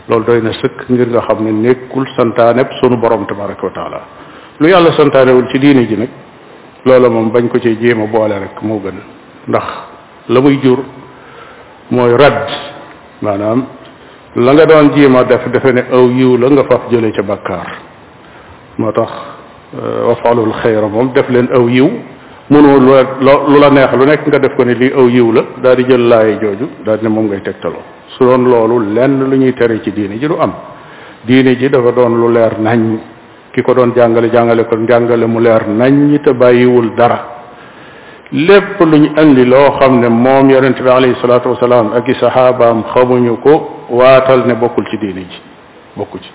Speaker 1: loolu doy na sëkk ngir nga xam ne nekkul santaaneb sunu borom tabaraka wa taala lu yàlla santaanewul ci diine ji nag loola moom bañ ko ci jéem a boole rek moo gën ndax la muy jur mooy radd maanaam la nga doon jéem a def defe ne aw yiw la nga faf jëlee ca bàkkaar moo tax euh, wafalul xayra moom def leen aw yiw mënoo lu lu la neex lu nekk nga def ko ne lii aw yiw la daal di jël laaye jooju daal ne moom ngay tegtaloo su doon loolu lenn lu ñuy tere ci diine ji du am diine ji dafa doon lu leer nañ ki ko doon jàngale jàngale ko jàngale mu leer nañ te bàyyiwul dara lépp lu ñu indi loo xam ne moom yonente bi alayhi salaatu wasalaam ak i saxaabaam xamuñu ko waatal ne bokkul ci diine ji bokku ci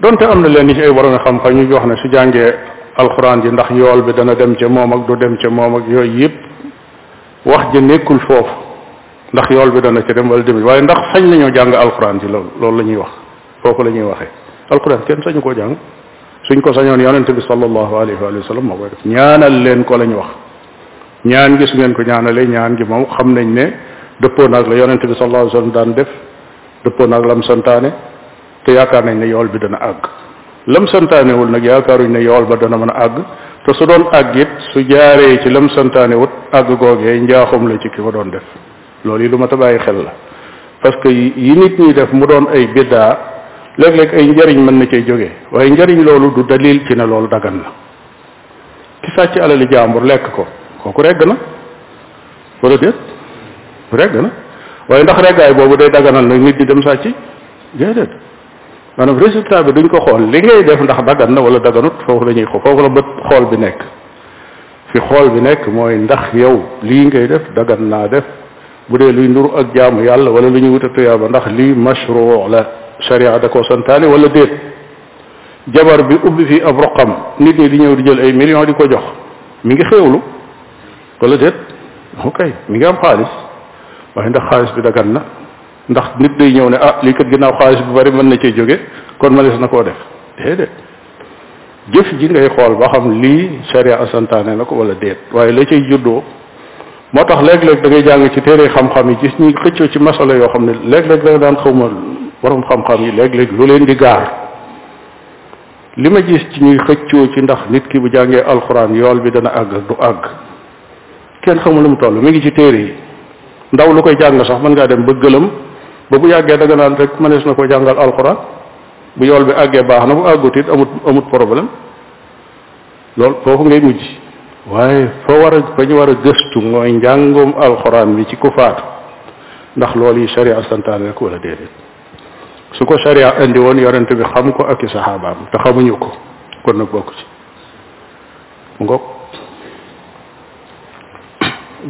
Speaker 1: donte am na leen ni ci ay waroon xam-xam ñu wax ne su jàngee alxuraan ji ndax yool bi dana dem ca moom ak du dem ca moom ak yooyu yëpp wax ji nekkul foofu ndax yool bi dana ca dem wala dem waaye ndax sañ nañoo jàng alxuraan ji loolu loolu la ñuy wax foofu la ñuy waxee alxuraan kenn sañu koo jàng suñ ko sañoon yonente bi sallallahu alayhi wa sallam moo koy def ñaanal leen ko la ñu wax ñaan gi su ngeen ko ñaanalee ñaan gi moom xam nañ ne dëppoo naag la yonente bi sallallahu alayhi wa sallam daan def dëppoo naag lam santaane te yaakaar nañ ne yool bi dana àgg lam santaanewul nag yaakaaruñ ne yool ba dana mën a àgg te su doon àgg it su jaaree ci lam santaanewut àgg googee njaaxum la ci ki ko doon def loolu yi lu ma ta bàyyi xel la parce que yi nit ñi def mu doon ay biddaa léeg-léeg ay njariñ mën na cee jóge waaye njariñ loolu du dalil ci ne loolu dagan na ki sàcc alali jaambur lekk ko kooku regg na wala déet regg na waaye ndax reggaay boobu day daganal nag nit di dem sàcc déedéet maanaam résultat bi duñ ko xool li ngay def ndax dagan na wala daganut foofu la ñuy xool foofu la bët xool bi nekk fi xool bi nekk mooy ndax yow lii ngay def dagan naa def bu dee luy nuru ak jaamu yàlla wala lu ñuy wuta tuyaaba ndax lii mashruu la sharia da koo santaane wala déet jabar bi ubbi fii ab roqam nit ñi di ñëw di jël ay millions di ko jox mi ngi xéewlu wala déet ok mi ngi am xaalis waaye ndax xaalis bi dagan na ndax nit day ñëw ne ah lii kat ginnaaw xaalis bu bari mën na cee jóge kon mënees na koo def déedéet jëf ji ngay xool ba xam lii sharia santaane na ko wala déet waaye la cay juddoo moo tax léeg-léeg da ngay jàng ci téere xam-xam yi gis ñuy xëccoo ci masala yoo xam ne léeg-léeg da nga daan xaw ma borom xam-xam yi léeg-léeg lu leen di gaar li ma gis ci ñuy xëccoo ci ndax nit ki bu jàngee alxuraan yool bi dana àgg ak du àgg kenn xamul lu mu toll mi ngi ci téere yi ndaw lu koy jàng sax mën ngaa dem ba gëlëm ba bu yàggee da nga naan rek mënees na ko jàngal alxuraan bu yool bi àggee baax na bu àggut it amut amut problème loolu foofu ngay mujj waaye fa war a fa ñu war a gëstu mooy njàngum alxuraan bi ci ku faatu ndax loolu yi sharia santaane ko wala déedéet su ko sharia indi woon yonent bi xam ko ak i saxaabaam te xamuñu ko kon nag bokk ci mu ngoog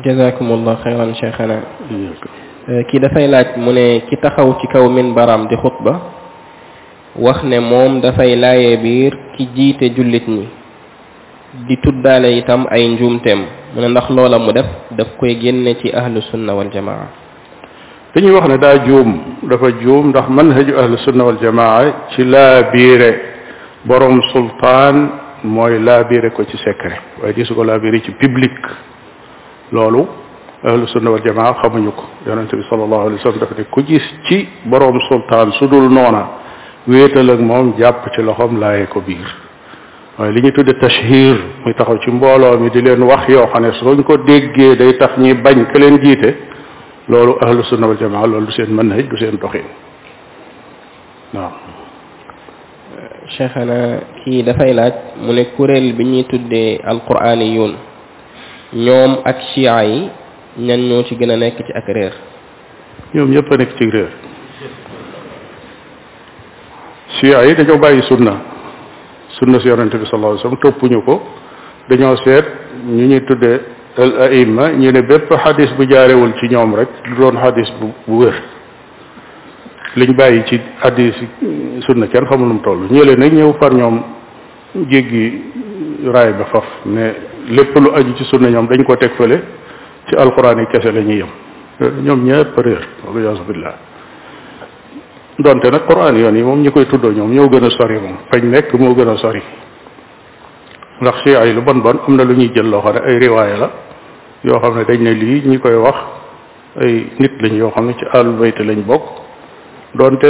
Speaker 3: jazakumullah xayran cheikhana kii dafay laaj mu ne ki taxaw ci kaw min baram di xutba wax ne moom dafay laayee biir ki jiite jullit ñi di tuddaale itam ay njuumteem mu ne ndax loola mu def daf koy génne ci ahlu sunna wal jamaa
Speaker 1: li ñuy wax ne daa juum dafa juum ndax manhaju ahlu sunna wal jamaa ci laa biire borom sultaan mooy laa biire ko ci secret waaye gisu ko laa biire ci public loolu ahlu sunna wal jamaa xamuñu ko yonente bi sallallahu alayhi wa sallam dafa ne ku gis ci boroom sultaan su dul noona wéetal ak moom jàpp ci loxoom laaye ko biir waaye li ñu tudde tashhir muy taxaw ci mbooloo mi di leen wax yoo xam ne suñ ko déggee day tax ñi bañ ka leen jiite loolu ahlu sunna wal jamaa loolu du seen mën du seen doxin waaw
Speaker 3: cheikhana kii dafay laaj mu ne kuréel bi ñuy tuddee alquraani yoon ñoom ak chia yi ñan ñoo ci gën a nekk ci ak réer
Speaker 1: ñoom ñëpp a nekk ci réer chia yi dañoo bàyyi sunna sunna si yonente bi sallallahu alayhi wasallam toppuñu ko dañoo seet ñu ñuy tuddee al aima ñu ne bépp xadis bu jaarewul ci ñoom rek du doon xadis bu bu wér liñ bàyyi ci hadis sunna kenn xamul nu mu toll ñële nag ñëw par ñoom jéggi raay ba faf ne lépp lu aju ci sunna ñoom dañ ko teg fële ci alxuraan yi kese la ñuy yem ñoom ñëpp réer waliyaasu billah donte nag quran yoon yi moom ñi koy tuddoo ñoom ñoo gën a sori moom fañ nekk moo gën a sori ndax si ay lu bon bon am na lu ñuy jël loo xam ne ay riwaaya la yoo xam ne dañ ne lii ñi koy wax ay nit lañ yoo xam ne ci àllu bayte lañ bokk doonte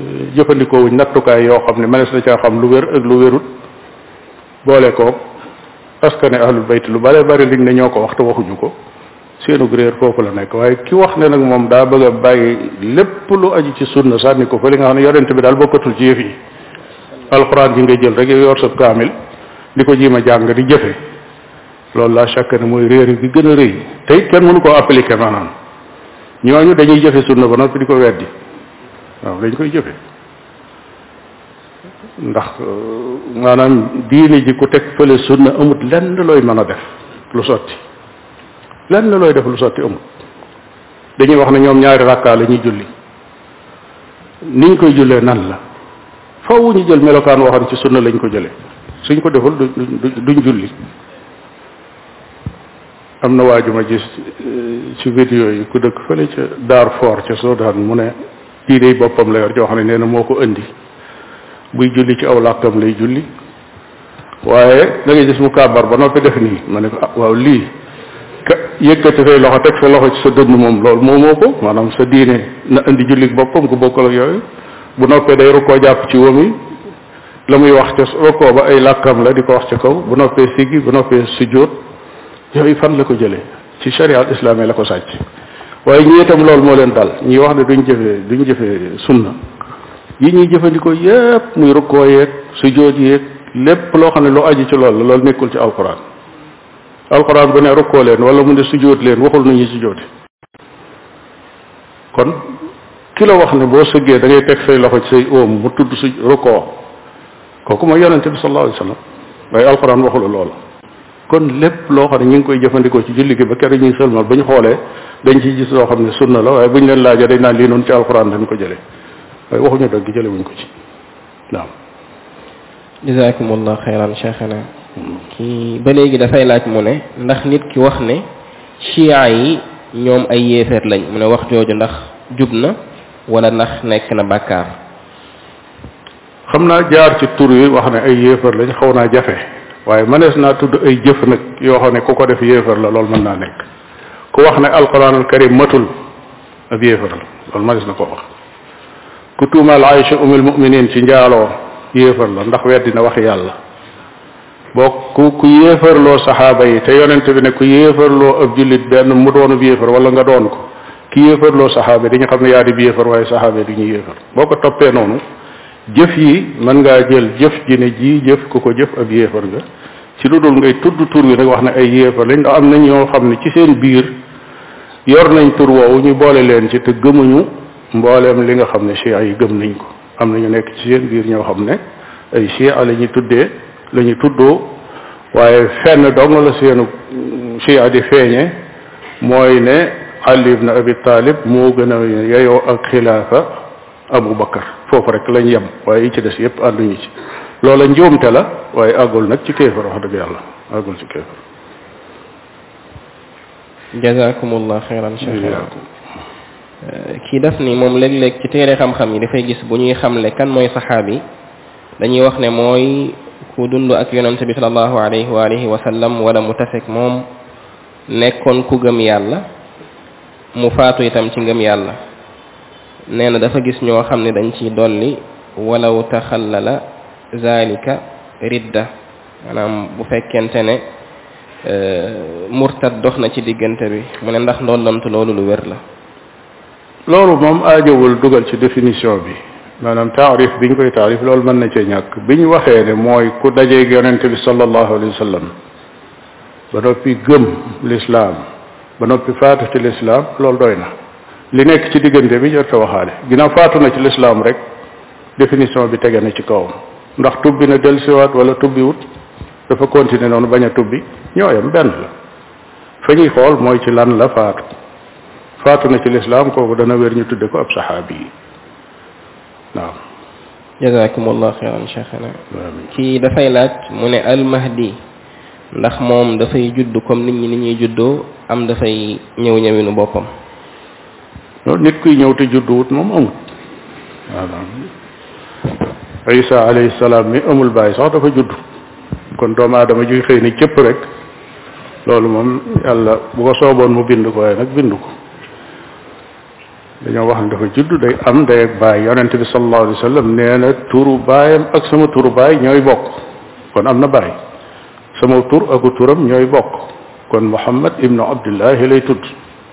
Speaker 1: euh, jëfandikoo wuñ nattukaay yoo xam ne mënees na caa xam lu wér ak lu wérut boole ko parce que ne ahlul bayt lu bare bari liñ ne ñoo ko wax te waxuñu ko seenu réer foofu la nekk waaye ki wax ne nag moom daa bëgg a bàyyi lépp lu aju ci sunna sànni ko fa li nga xam ne yonent bi daal bokkatul ci yëf yi alxuraan ji nga jël rek yor sa kaamil di ko jiima jàng di jëfe loolu laa chaque ne mooy réer bi gën a rëy te it kenn mënu koo appliquer maanaam ñooñu dañuy jëfe sunna ba noppi di ko weddi waaw dañ koy jëfe ndax euh, maanaam diine ji ku teg fële sunna amut lenn looy mën a def lu sotti lenn looy def lu sotti amut dañuy wax ne ñoom ñaari rakkaa la ñuy julli niñ koy jullee nan la faw ñu jël melokaan waxam ci sunna lañ ko jëlee suñ ko deful duñ duñ julli am na waaju ma gis eh, ci vidéo yi ku dëkk fële ca Darfour ca Soudan mu ne diine boppam la yor joo xam ne nee na moo ko indi buy julli ci aw làkkam lay julli waaye da ngay gis mu kàbbar ba noppi def nii ma ne ko ah waaw lii ka yëkkati say loxo teg sa loxo ci sa dënn moom loolu moomoo ko maanaam sa diine na indi jullit boppam ku bokkal ak yooyu bu noppee day rukkoo jàpp ci wóom yi la muy wax ca rukkoo ba ay làkkam la di ko wax ca kaw bu noppee siggi bu noppee sujjóot yooyu fan la ko jëlee ci sharia al islaam la ko sàcc waaye ñii itam loolu moo leen dal ñi wax ne duñ jëfee duñ jëfee sunna yi ñuy jëfandikoo yépp muy rukkoo yeeg sujjóot yeeg lépp loo xam ne lu aju ci loolu la loolu nekkul ci alquran alquran bu ne rukkoo leen wala mu ne sujjóot leen waxul nañu sujjóoti kon ki la wax ne boo sëggee da ngay teg say loxo ci say óom mu tudd su rukkoo kooku mooy yonente bi sallallahu alayhi wa sallam waaye alquran waxul loolu kon lépp loo xam ne ñu ngi koy jëfandikoo ci julli gi ba keroog ñuy sëlmal bu ñu xoolee dañ ciy gis loo xam ne sunna la waaye bu ñu leen laajee dañ naan lii noonu ci alxuraan lañ ko jëlee waaye waxuñu dëgg jële wuñ ko ci waaw
Speaker 3: jazakumullah xeyran cheikhana kii ba léegi dafay laaj mu ne ndax nit ki wax ne chia yi ñoom ay yéefeer lañ mu ne wax jooju ndax jub na wala ndax nekk na bàkkaar
Speaker 1: xam naa jaar ci tur yi wax ne ay yéefar lañ xaw naa jafe waaye mënees naa tudd ay jëf nag yoo xam ne ku ko def yéefar la loolu mën naa nekk ku wax ne alquran al karim matul ab yéefar la loolu mënees na ko wax ku tuumaal Aïcha umul muminin ci njaaloo yéefar la ndax weddi na wax yàlla boo ku ku yéefarloo saxaaba yi te yonente bi ne ku yéefarloo ab jullit benn mu doonub yéefar wala nga doon ko ki yéefarloo saxaaba yi dañu xam ne yaa di yéefar waaye saxaaba yi du ñu yéefar boo ko toppee noonu jëf yi mën ngaa jël jëf ji ne ji jëf ku ko jëf ab yéefar nga ci lu dul ngay tudd tur wi nag wax ne ay yéefar lañ ndax am na ñoo xam ne ci seen biir yor nañ tur woowu ñu boole leen ci te gëmuñu mbooleem li nga xam ne chia yi gëm nañ ko am na ñu nekk ci seen biir ñoo xam ne ay chia la ñuy tuddee la ñuy tuddoo waaye fenn dong la seenu chia di feeñe mooy ne Ali ibn Abi Talib moo gën a yeyoo ak xilaafa Abu Bakar foofu rek lañ yem waaye yi ci des yépp ànduñu ci loola njuumte la waaye àggul nag ci kéefar wax dëgg yàlla àggul ci kéefar
Speaker 3: jazakumullah xeyran cheikh kii daf ni moom léeg-léeg ci téere xam-xam yi dafay gis bu ñuy xamle kan mooy saxaabi dañuy wax ne mooy ku dund ak yonante bi salallahu alayhi wa alihi wa sallam wala mu tasek moom nekkoon ku gëm yàlla mu faatu itam ci ngëm yàlla nee na dafa gis ñoo xam ne dañ ci dolli walaw taxallala zalika ridda maanaam bu fekkente ne murtad dox na ci diggante bi mu ne ndax ndollantu loolu lu wér la
Speaker 1: loolu moom aajowul dugal ci définition bi maanaam taarif bi ñu koy taarif loolu mën na cee ñàkk bi ñu waxee ne mooy ku dajeeg yonente bi sallallahu alayhi wa sallam ba noppi gëm lislaam ba noppi faatu ci lislaam loolu doy na li nekk ci diggante bi jot a waxaale ginnaaw faatu na ci lislaam rek définition bi tege na ci kawam ndax tubbi na dellusiwaat wala tubbiwut dafa continuer noonu bañ a tubbi ñooyam benn la fa ñuy xool mooy ci lan la faatu faatu na ci lislaam kooku dana wér ñu tudde ko ab saxaabi yi waaw
Speaker 3: jazakumullah xeyran cheikhana kii dafay laaj mu ne almahdi ndax moom dafay judd comme nit ñi ni ñuy juddoo am dafay ñëw ñëwinu boppam
Speaker 1: loolu nit kuy ñëw te judduwut moom amul maanaam isa alayhi salaam mi amul bàyyi sax dafa judd kon doomu aadama juy xëy ni cëpp rek loolu moom yàlla bu ko sooboon mu bind ko waaye nag bind ko dañoo wax ne dafa judd day am day ak baay yonent bi sallallahu alayhi wa sallam nee na turu baayam ak sama turu baay ñooy bokk kon am na baay sama tur aku turam ñooy bokk kon muhammad ibnu abdullahi lay tudd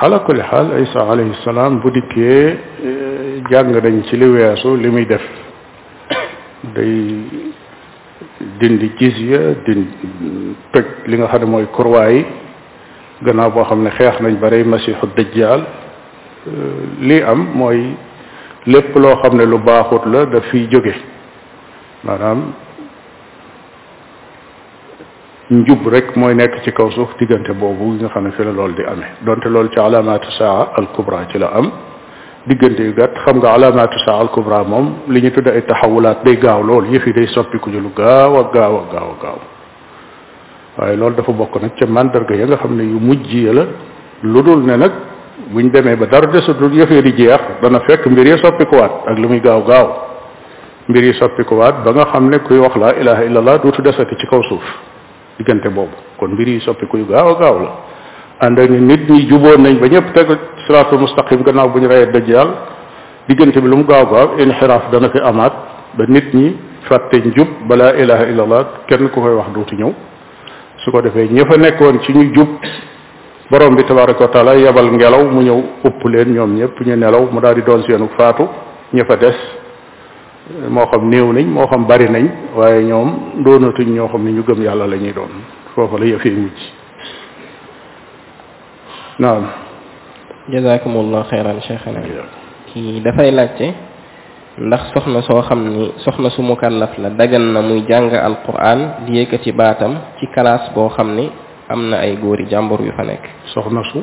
Speaker 1: ala kulli xaal isa alayhi salaam bu dikkee eh, jàng nañ ci li weesu li muy def day dindi jizya dindi toj li nga xam ne mooy kurwaa yi gannaaw boo xam ne xeex nañ ba rey masiixu dajjaal eh, lii am mooy lépp loo xam ne lu baaxut la daf fiy jóge maanaam njub rek mooy nekk ci kaw suuf diggante boobu nga xam ne fi la loolu di amee donte loolu ci alaamaatu saa al kubra ci la am diggante yu gàtt xam nga alaamaatu saa al kubra moom li ñu tudde ay taxawulaat day gaaw lool yëf yi day soppiku ñu lu gaaw a gaaw a gaaw a gaaw waaye loolu dafa bokk nag ca mandarga ya nga xam ne yu mujj ya la lu dul ne nag buñ demee ba dara desatul yëf yi di jeex dana fekk mbir ya soppikuwaat ak lu muy gaaw gaaw mbir yi soppi ko waat ba nga xam ne kuy wax laa ilaha illallah dootu desati ci kaw suuf diggante boobu kon mbir yi soppi kuy gaaw a gaaw la ànd ak nit ñi juboon nañ ba ñëpp teg siraatul mustaqim gannaaw bu ñu reyee dajjal diggante bi lu mu gaaw gaaw inxiraaf dana fi amaat ba nit ñi fàtte njub balaa ilaha illallah kenn ku koy wax dootu ñëw su ko defee ña fa nekkoon ci ñu jub borom bi tabaraka wa taala yebal ngelaw mu ñëw upp leen ñoom ñëpp ñu nelaw mu daal di doon seenu faatu ña fa des moo xam néew nañ moo xam bari nañ waaye ñoom doonatuñ ñoo xam ne ñu gëm yàlla la ñuy doon foofu la yëfee mujj naam
Speaker 3: jazakumullah xeyran cheikhana kii dafay laajte ndax soxna soo xam ni soxna su mukallaf la dagan na muy jàng alquran di yëkkati baatam ci classe boo xam ni am na ay góori jàmbur yu fa nekk
Speaker 1: soxna su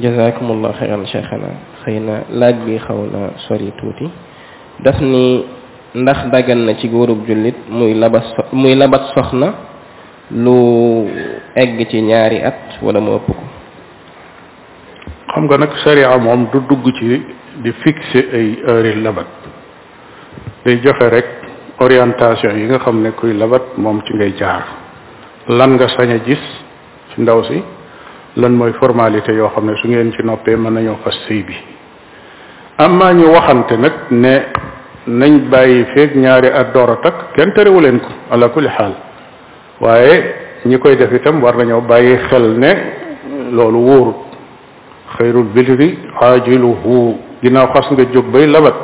Speaker 3: jazakumullah xeyran cheikhana xëy na laaj bi xaw na sori tuuti daf ni ndax daggan na ci góorub jullit muy labat muy labat soxna lu egg ci ñaari at wala mu ëpp ko
Speaker 1: xam nga nag sharia moom du dugg ci di fixer ay heure labat day joxe rek orientation yi nga xam ne kuy labat moom ci ngay jaar lan nga sañ a gis ci ndaw si lan mooy formalité yoo xam ne su ngeen ci noppee mën nañoo fas sëy bi am naa ñu waxante nag ne nañ bàyyi feeg ñaari at door a takk kenn terewu leen ko ala kulli xaal waaye ñi koy def itam war nañoo bàyyi xel ne loolu wóorut xayrul bilri aajiluhu ginnaaw xas nga jóg bay labat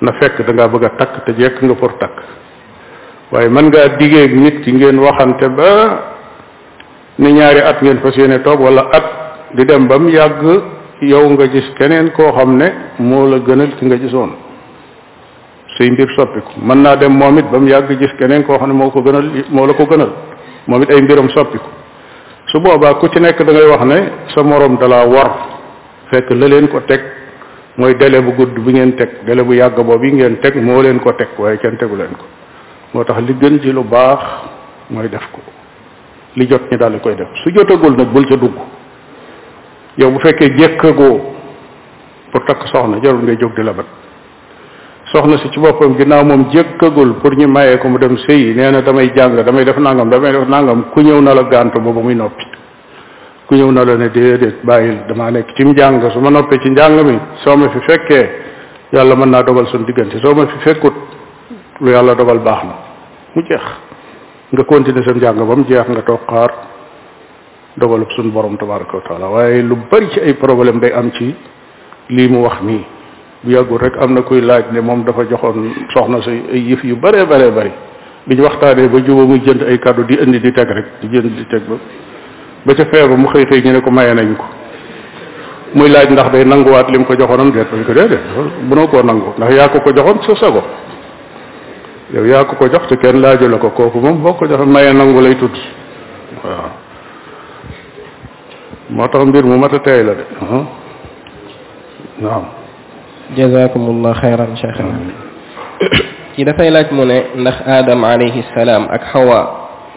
Speaker 1: na fekk da ngaa bëgg a takk te jekk nga pour takk waaye mën ngaa digee ak nit ki ngeen waxante ba ni ñaari at ngeen fas yéene toog wala at di dem ba mu yàgg yow nga gis keneen koo xam ne moo la gënal ki nga gisoon say mbir soppiku mën naa dem moom it ba mu yàgg gis keneen koo xam ne moo ko gënal moo la ko gënal moom it ay mbiram soppiku su boobaa ku ci nekk da ngay wax ne sa morom dalaa war fekk la leen ko teg mooy délai bu gudd bi ngeen teg délai bu yàgg boobu yi ngeen teg moo leen ko teg waaye kenn tegu leen ko moo tax li gën ci lu baax mooy def ko li jot ñi daal di koy def su jotagul nag bul ca dugg yow bu fekkee jekkagoo pour takk soxna jarul ngay jóg di labat soxna si ci boppam ginnaaw moom jekkagul pour ñu mayee ko mu dem sëyi nee na damay jàng damay def nangam damay def nangam ku ñëw na la gàntu ba ba muy noppi ku ñëw na la ne déedéet bàyyil damaa nekk ci njàng su ma noppee ci njàng mi soo ma fi fekkee yàlla mën naa dogal suñ diggante soo ma fi fekkut lu yàlla dogal baax na mu jeex nga continuer sa njàng ba mu jeex nga toog xaar dogalub suñ borom tabaraka wa taala waaye lu bari ci ay problème day am ci lii mu wax nii bu yàggul rek am na kuy laaj ne moom dafa joxoon soxna si ay yëf yu bare bare bari bi ñu waxtaanee ba juba muy jënd ay kàddu di indi di teg rek di jënd di teg ba ba ca feebar mu xëy xëy ñu ne ko maye nañ ko muy laaj ndax day nanguwaat lim ko joxoonam déet dañ ko déedéet mënoo koo nangu ndax yaa ko ko joxoon sa sago yow yaa ko ko jox te kenn laaju la ko kooku moom boo ko joxoon maye nangu lay tudd waaw moo tax mbir mu mat a teey la de ah. naam
Speaker 3: jazakumullah xayran cheikhana ci dafay laaj mu ne ndax aadam alayhi salaam ak xawa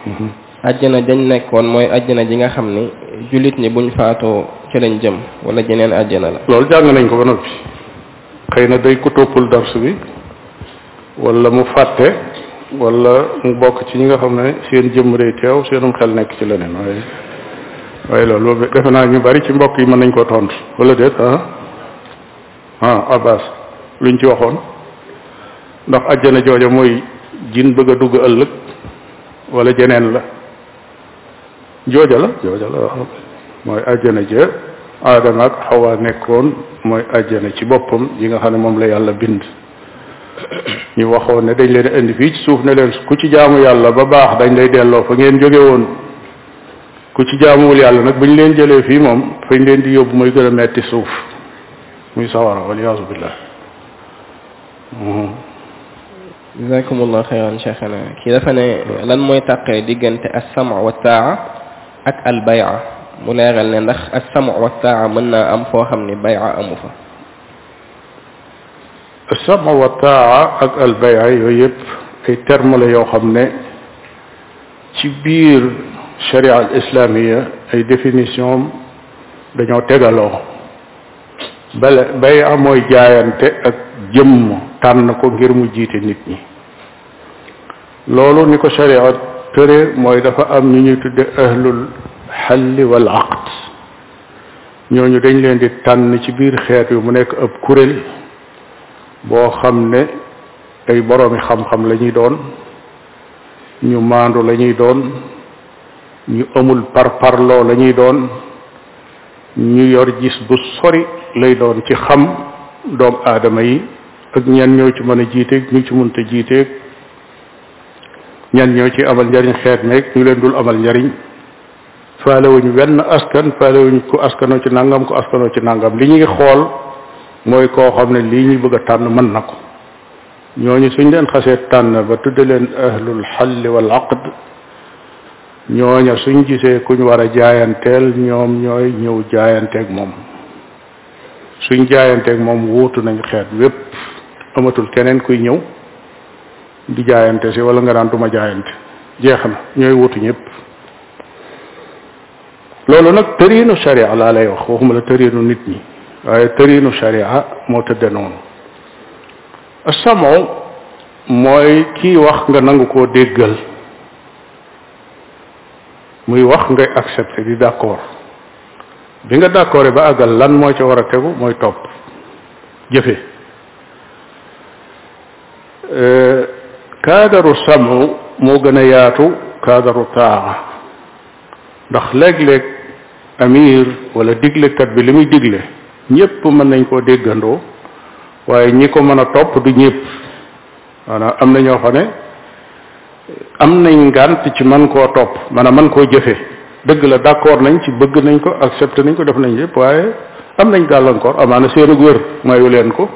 Speaker 3: mhm. àjjana dañ nekkoon mooy àjjana ji nga xam ni jullit ñi buñ faatoo ci lañ jëm wala jeneen àjjana la
Speaker 1: loolu jàng nañ ko ba noppi xëy na day ko toppul darsu bi wala mu fàtte wala mu bokk ci ñi nga xam ne seen jëmm day teew seenum xel nekk ci leneen waaye waaye loolu defe naa ñu bari ci mbokk yi mën nañ koo tontu wala déet ah ah abbas luñ ci waxoon ndax ajjana jooja mooy jin bëgg a dugg ëllëg wala jeneen la jooja la jooja la waaw mooy àjjana ja aadama ak xawaa nekkoon mooy àjjana ci boppam yi nga xam ne moom la yàlla bind ñu waxoon ne dañ leen indi fii ci suuf ne leen ku ci jaamu yàlla ba baax dañ lay delloo fa ngeen jóge woon ku ci jaamuwul yàlla nag bu ñu leen jëlee fii moom fañ leen di yóbbu mooy gën a metti suuf muy sawara waliyaasu billah
Speaker 3: jazakumullah xeyran cheikhana kii dafa ne lan mooy tàqee diggante assam wa taa ak al baya mu leeral ne ndax assam wa taa mën naa am foo xam ne baya amu fa
Speaker 1: assam wa taa ak al baya yooyu yëpp ay terme la yoo xam ne ci biir sharia al islamiya ay définition dañoo tegaloo bale bay a mooy jaayante ak jëmm tànn ko ngir mu jiite nit ñi loolu ni ko sharia tëre mooy dafa am ñu ñuy tudde ahlul xalli wal aqd ñooñu dañ leen di tànn ci biir xeet yu mu nekk ab kuréel boo xam ne ay boroomi xam-xam la ñuy doon ñu maandu la ñuy doon ñu amul par parloo la ñuy doon ñu yor gis bu sori lay doon ci xam doom aadama yi ak ñan ñoo ci mën a jiiteeg ñu ci mënta jiiteeg ñan ñoo ci amal njariñ xeet meeg ñu leen dul amal njariñ faalewuñ wenn askan faalewuñ ku askanoo ci nangam ku askanoo ci nangam li ñuy xool mooy koo xam ne lii ñuy bëgg a tànn mën na ko ñooñu suñ leen xasee tànn ba tudde leen ahlul xalli wal aqd ñooña suñ gisee kuñ war a jaayanteel ñoom ñooy ñëw jaayanteeg moom suñ jaayanteeg moom wuutu nañ xeet wépp amatul keneen kuy ñëw di jaayante si wala nga naan duma jaayante jeex na ñooy wuutu ñëpp loolu nag tëriinu sharia laa lay wax waxuma la tëriinu nit ñi waaye tëriinu sharia moo tëdde noonu asamo mooy kii wax nga nangu koo déggal muy wax ngay accepté di d'accord bi nga d'accord ba àggal lan moo ci war a tegu mooy topp jëfe euh, kaadaru samu moo gën a yaatu kaadaru taaxa ndax léeg-léeg amir wala diglekat bi li muy digle ñépp mën nañ koo déggandoo waaye ñi ko mën a topp du ñépp maanaam am na ñoo xam ne am nañ ngànt ci man koo topp maanaam man koo jëfe dëgg la d'accord nañ ci bëgg nañ ko accepté nañ ko def nañ yëpp waaye am nañ gàllankoor amaana seenug wér mayu leen ko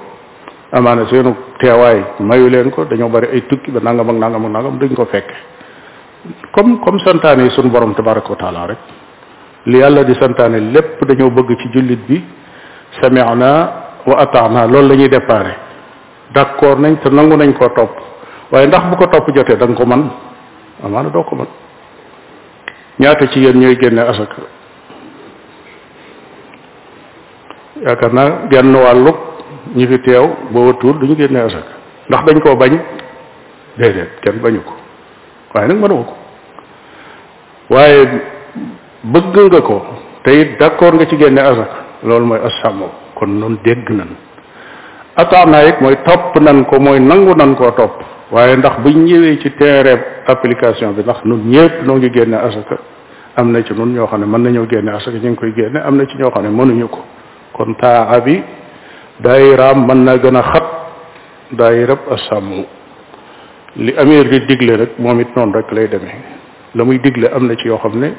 Speaker 1: amaana seenug teewaay mayu leen ko dañoo bari ay tukki ba nangam ak nangam ak nangam duñ ko fekke comme comme santaane yi suñu borom tabaraka wa taala rek li yàlla di santaane lépp dañoo bëgg ci jullit bi sami'na wa ata'na loolu la ñuy déparé d'accord nañ te nangu nañ koo topp waaye ndax bu ko topp jotee da nga ko man amaana doo ko man ñaata ci yéen ñooy génne asaka yaakaar naa genn wàllu ñi fi teew boo watuwul duñu génne asaka ndax dañ koo bañ déedéet kenn bañu ko waaye nag mënoo ko waaye bëgg nga ko te it d'accord nga ci génne azaka loolu mooy asamo kon noonu dégg nan ataana it mooy topp nan ko mooy nangu nan koo topp waaye ndax buñ ñëwee ci terrain application bi ndax nun ñëpp noo ngi génne asaka am na ci nun ñoo xam ne mën nañoo génne asaka ñu ngi koy génne am na ci ñoo xam ne mënuñu ko kon taa bi daayiraam mën na gën a xat daayirab asamo li amir di digle rek moom it noonu rek lay demee la muy digle am na ci yoo xam ne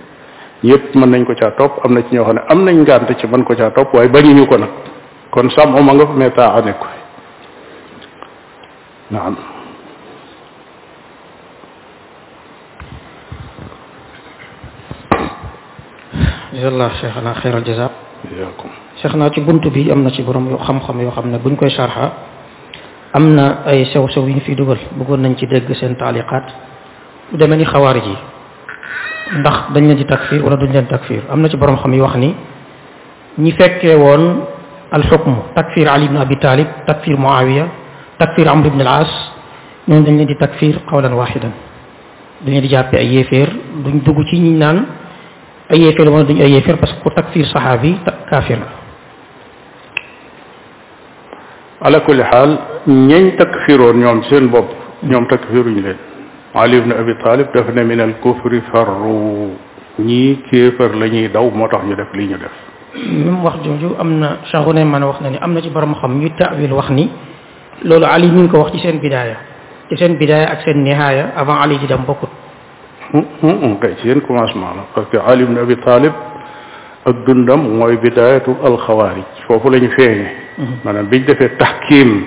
Speaker 1: ñëpp mën nañ ko caa topp am na ci ñoo xam ne am nañ ngànt ci mën ko caa topp waaye bañuñu ko nag kon sàmm ma nga fa mais taa a nekk naam
Speaker 4: yàlla cheikhana xeyral jaza yaakum cheikhana ci bunt bi am na ci borom yoo xam-xam yoo xam ne buñ koy sarxa am na ay sew sew yu ñu fiy dugal bëggoon nañ ci dégg seen taaliqaat lu demee ni xawaarij yi ndax dañ leen ci takfir wala duñ leen takfir am na ci borom xam yi wax ni ñi fekkee woon alxukm takfir ali ibn abi talib takfir muawiya takfir amr ibn al as ñooñu dañ leen di takfir qawlan waxidan dañ leen di jàppee ay yéeféer duñ dugg ci ñi naan ay yéeféer wala duñ ay yéeféer parce que ku takfir saxaabi kaafir la
Speaker 1: ala kulli xaal ñañ takfiroon ñoom seen bopp ñoom takfiruñ leen ali ibn abi talib daf ne min al kufri farru ñii kéefar la ñuy daw moo tax ñu def lii ñu def
Speaker 4: même wax jooju am na Cheikh Ousmane wax na ni am na ci borom xam ñu taawil wax ni loolu ali mi ngi ko wax ci seen bidaaya ci seen bidaaya ak seen nihaaya avant ali di dem bokkut
Speaker 1: kay ci yéen commencement la parce que Ali ibn Abi Talib ak dundam mooy bidaayatu alxawaarij foofu la ñu feeñe maanaam biñ defee taxkiim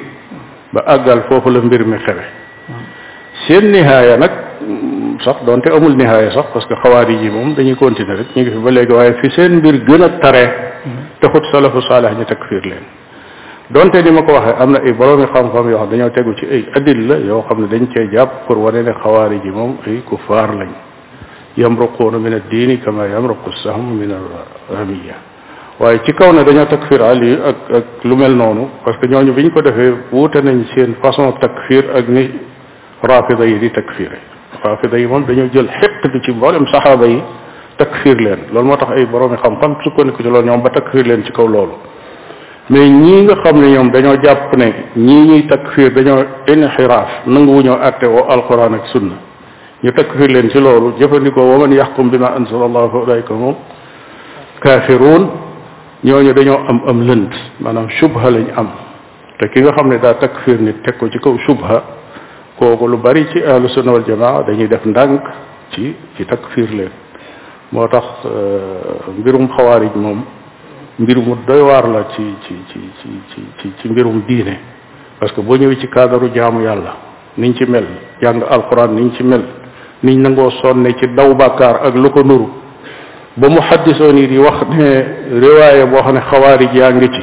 Speaker 1: ba àggal foofu la mbir mi xewe seen nihaaya nag sax donte amul nihaaya sax parce que xawaarij yi moom dañuy continuer rek ñu ngi fi ba léegi waaye fi seen mbir gën a tare taxut salafu saalax ñu takfiir leen donte ni ma ko waxee am na ay boroomi xam-xam yoo xam dañoo tegu ci ay adil la yoo xam ne dañ cee jàpp pour wane ne xawaari ji moom ay kufaar lañ yamruquuna min addiini kama yamruqu sahmu min aramiya waaye ci kaw ne dañoo takfir ali ak ak lu mel noonu parce que ñooñu bi ñu ko defee wuute nañ seen façon takfir ak ni rafida yi di takfiré rafida yi moom dañoo jël xeq bi ci mboolem saxaaba yi takfir leen loolu moo tax ay boroomi xam-xam sukkandiku ci loolu ñoom ba takfir leen ci kaw loolu mais ñii nga xam ne ñoom dañoo jàpp ne ñii ñuy takfir dañoo inxiraaf nanguwuñoo atte woo alquran ak sunna ñu takfir leen ci loolu jëfandikoo wa man yaxkum bi ma anzala allah fa ulaika hum kaafiruun ñooñu dañoo am am lënt maanaam shubha lañ am te ki nga xam ne daa takfir nit teg ko ci kaw subha kooku lu bari ci ahlu sunna wal jamaa dañuy def ndànk ci ci takfir leen moo tax mbirum xawaarij moom mbir mu doy waar la ci ci ci ci ci ci ci mbirum diine parce que boo ñëwee ci cadre jaamu yàlla niñ ci mel jàng alquran niñ ci mel niñ nangoo sonne ci daw bàkkaar ak lu ko nuru ba mu xaddisoon yi di wax ne riwaaye boo xam ne xawaarij yaa ngi ci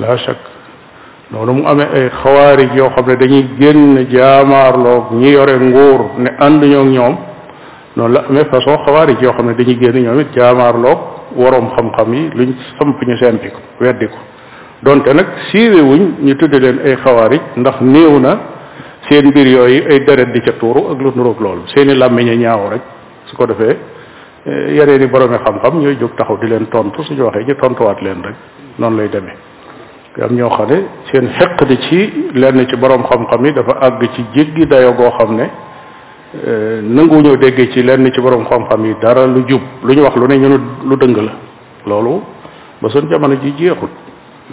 Speaker 1: la shak
Speaker 4: noonu
Speaker 1: mu amee ay xawaarij yoo xam ne dañuy génn jaamaarloog ñi yore nguur ne ànduñoo ñoom noonu la amee façon xawaarij yoo xam ne dañuy génn ñoom it jaamaarloog waroom xam-xam yi luñ samp ñu sempi ko weddi ko donte nag siiwe wuñ ñu tudde leen ay xawaarij ndax néew na seen mbir yooyu ay deret di ca tuuru ak lu nuroog loolu seeni làmmiñ ñaaw rek su ko defee yeneen i boromi xam-xam ñooy jóg taxaw di leen tontu suñu waxee ñu tontuwaat leen rek noonu lay demee am ñoo xam ne seen xeq di ci lenn ci borom xam-xam yi dafa àgg ci jéggi dayo goo xam ne euh, nanguwuñoo déggee ci lenn ci borom xam-xam yi dara lu jub lu ñu wax lu ne ñu lu dëng la loolu ba suñ jamono ji jeexul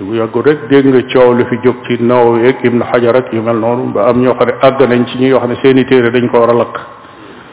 Speaker 1: bu yàggul rek dégg nga coow lu fi jóg ci Nawawi ak Ibn Hajar ak yu mel noonu ba am ñoo xam ne àgg nañ ci ñuy wax ne seeni téere dañ ko war a lakk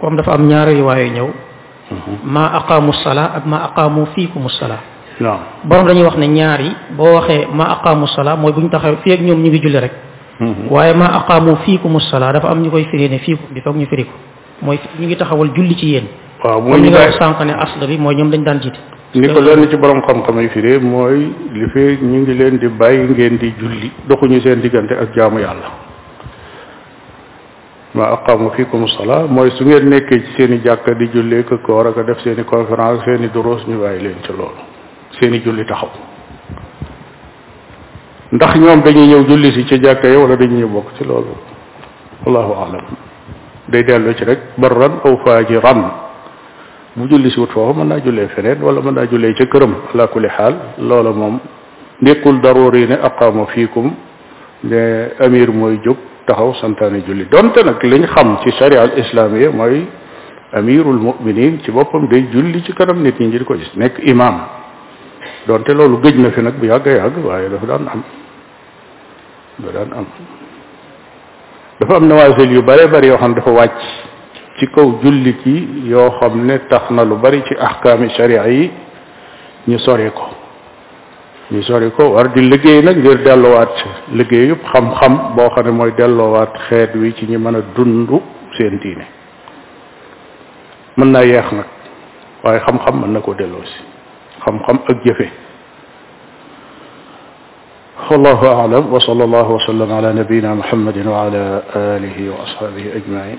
Speaker 4: comme dafa am ñaari riwaaye ñëw maa aqaamu salaa ak maa aqaamu fiikumu salaa
Speaker 1: waaw
Speaker 4: borom dañuy wax ne ñaar yi boo waxee maa aqaamu salaa mooy bu ñu taxaw fii ak ñoom ñu ngi julli rek waaye maa aqaamu fiikumu salaa dafa am ñu koy firee ne fiiku bi foog ñu firi ko mooy ñu ngi taxawal julli ci yéen
Speaker 1: waaw
Speaker 4: comme
Speaker 1: mooy
Speaker 4: ni
Speaker 1: ñu
Speaker 4: nga
Speaker 1: koy
Speaker 4: wax sànq ne asl bi mooy ñoom dañ daan jiite
Speaker 1: ni ko lenn ci borom xam-xam yi firee mooy li fee ñu ngi leen di bàyyi ngeen di julli doxuñu seen diggante ak jaamu yàlla ma aqamu fikum sala mooy su ngeen nekkee ci seen i jàkka di jullee ko koor ak def seen i conférence seen i duros ñu bàyyi leen ci loolu seen i julli taxaw ndax ñoom dañuy ñëw julli si ci jàkka yi wala dañuy ñëw bokk ci loolu wallahu alam day dellu ci rek barran aw faajiran bu julli si wut foofu mën naa jullee feneen wala mën naa jullee ca këram ala kulli xaal loola moom nekkul daruri ne aqaama fiikum ne amir mooy jóg taxaw santaane julli donte nag liñ xam ci sharia al islamiyya mooy amirul muminin ci boppam day julli ci kanam nit ñi ngir ko gis nekk imam donte loolu gëj na fi nag bu yàgg a yàgg waaye dafa daan am dafa daan am dafa am nawaasil yu bare bari yoo xam ne dafa wàcc ci kaw jullit yi yoo xam ne tax na lu bari ci ahkaami sharia yi ñu sore ko ñu sori ko war di liggéey nag ngir delluwaat ci liggéey yëpp xam-xam boo xam ne mooy delloowaat xeet wi ci ñi mën a dund seen diine mën naa yeex nag waaye xam-xam mën na koo delloo si xam-xam ak jëfe wallahu aalam wa sallallahu wa sallam ala nabiyina muhammadin wa ala alihi wa ashabihi ajmain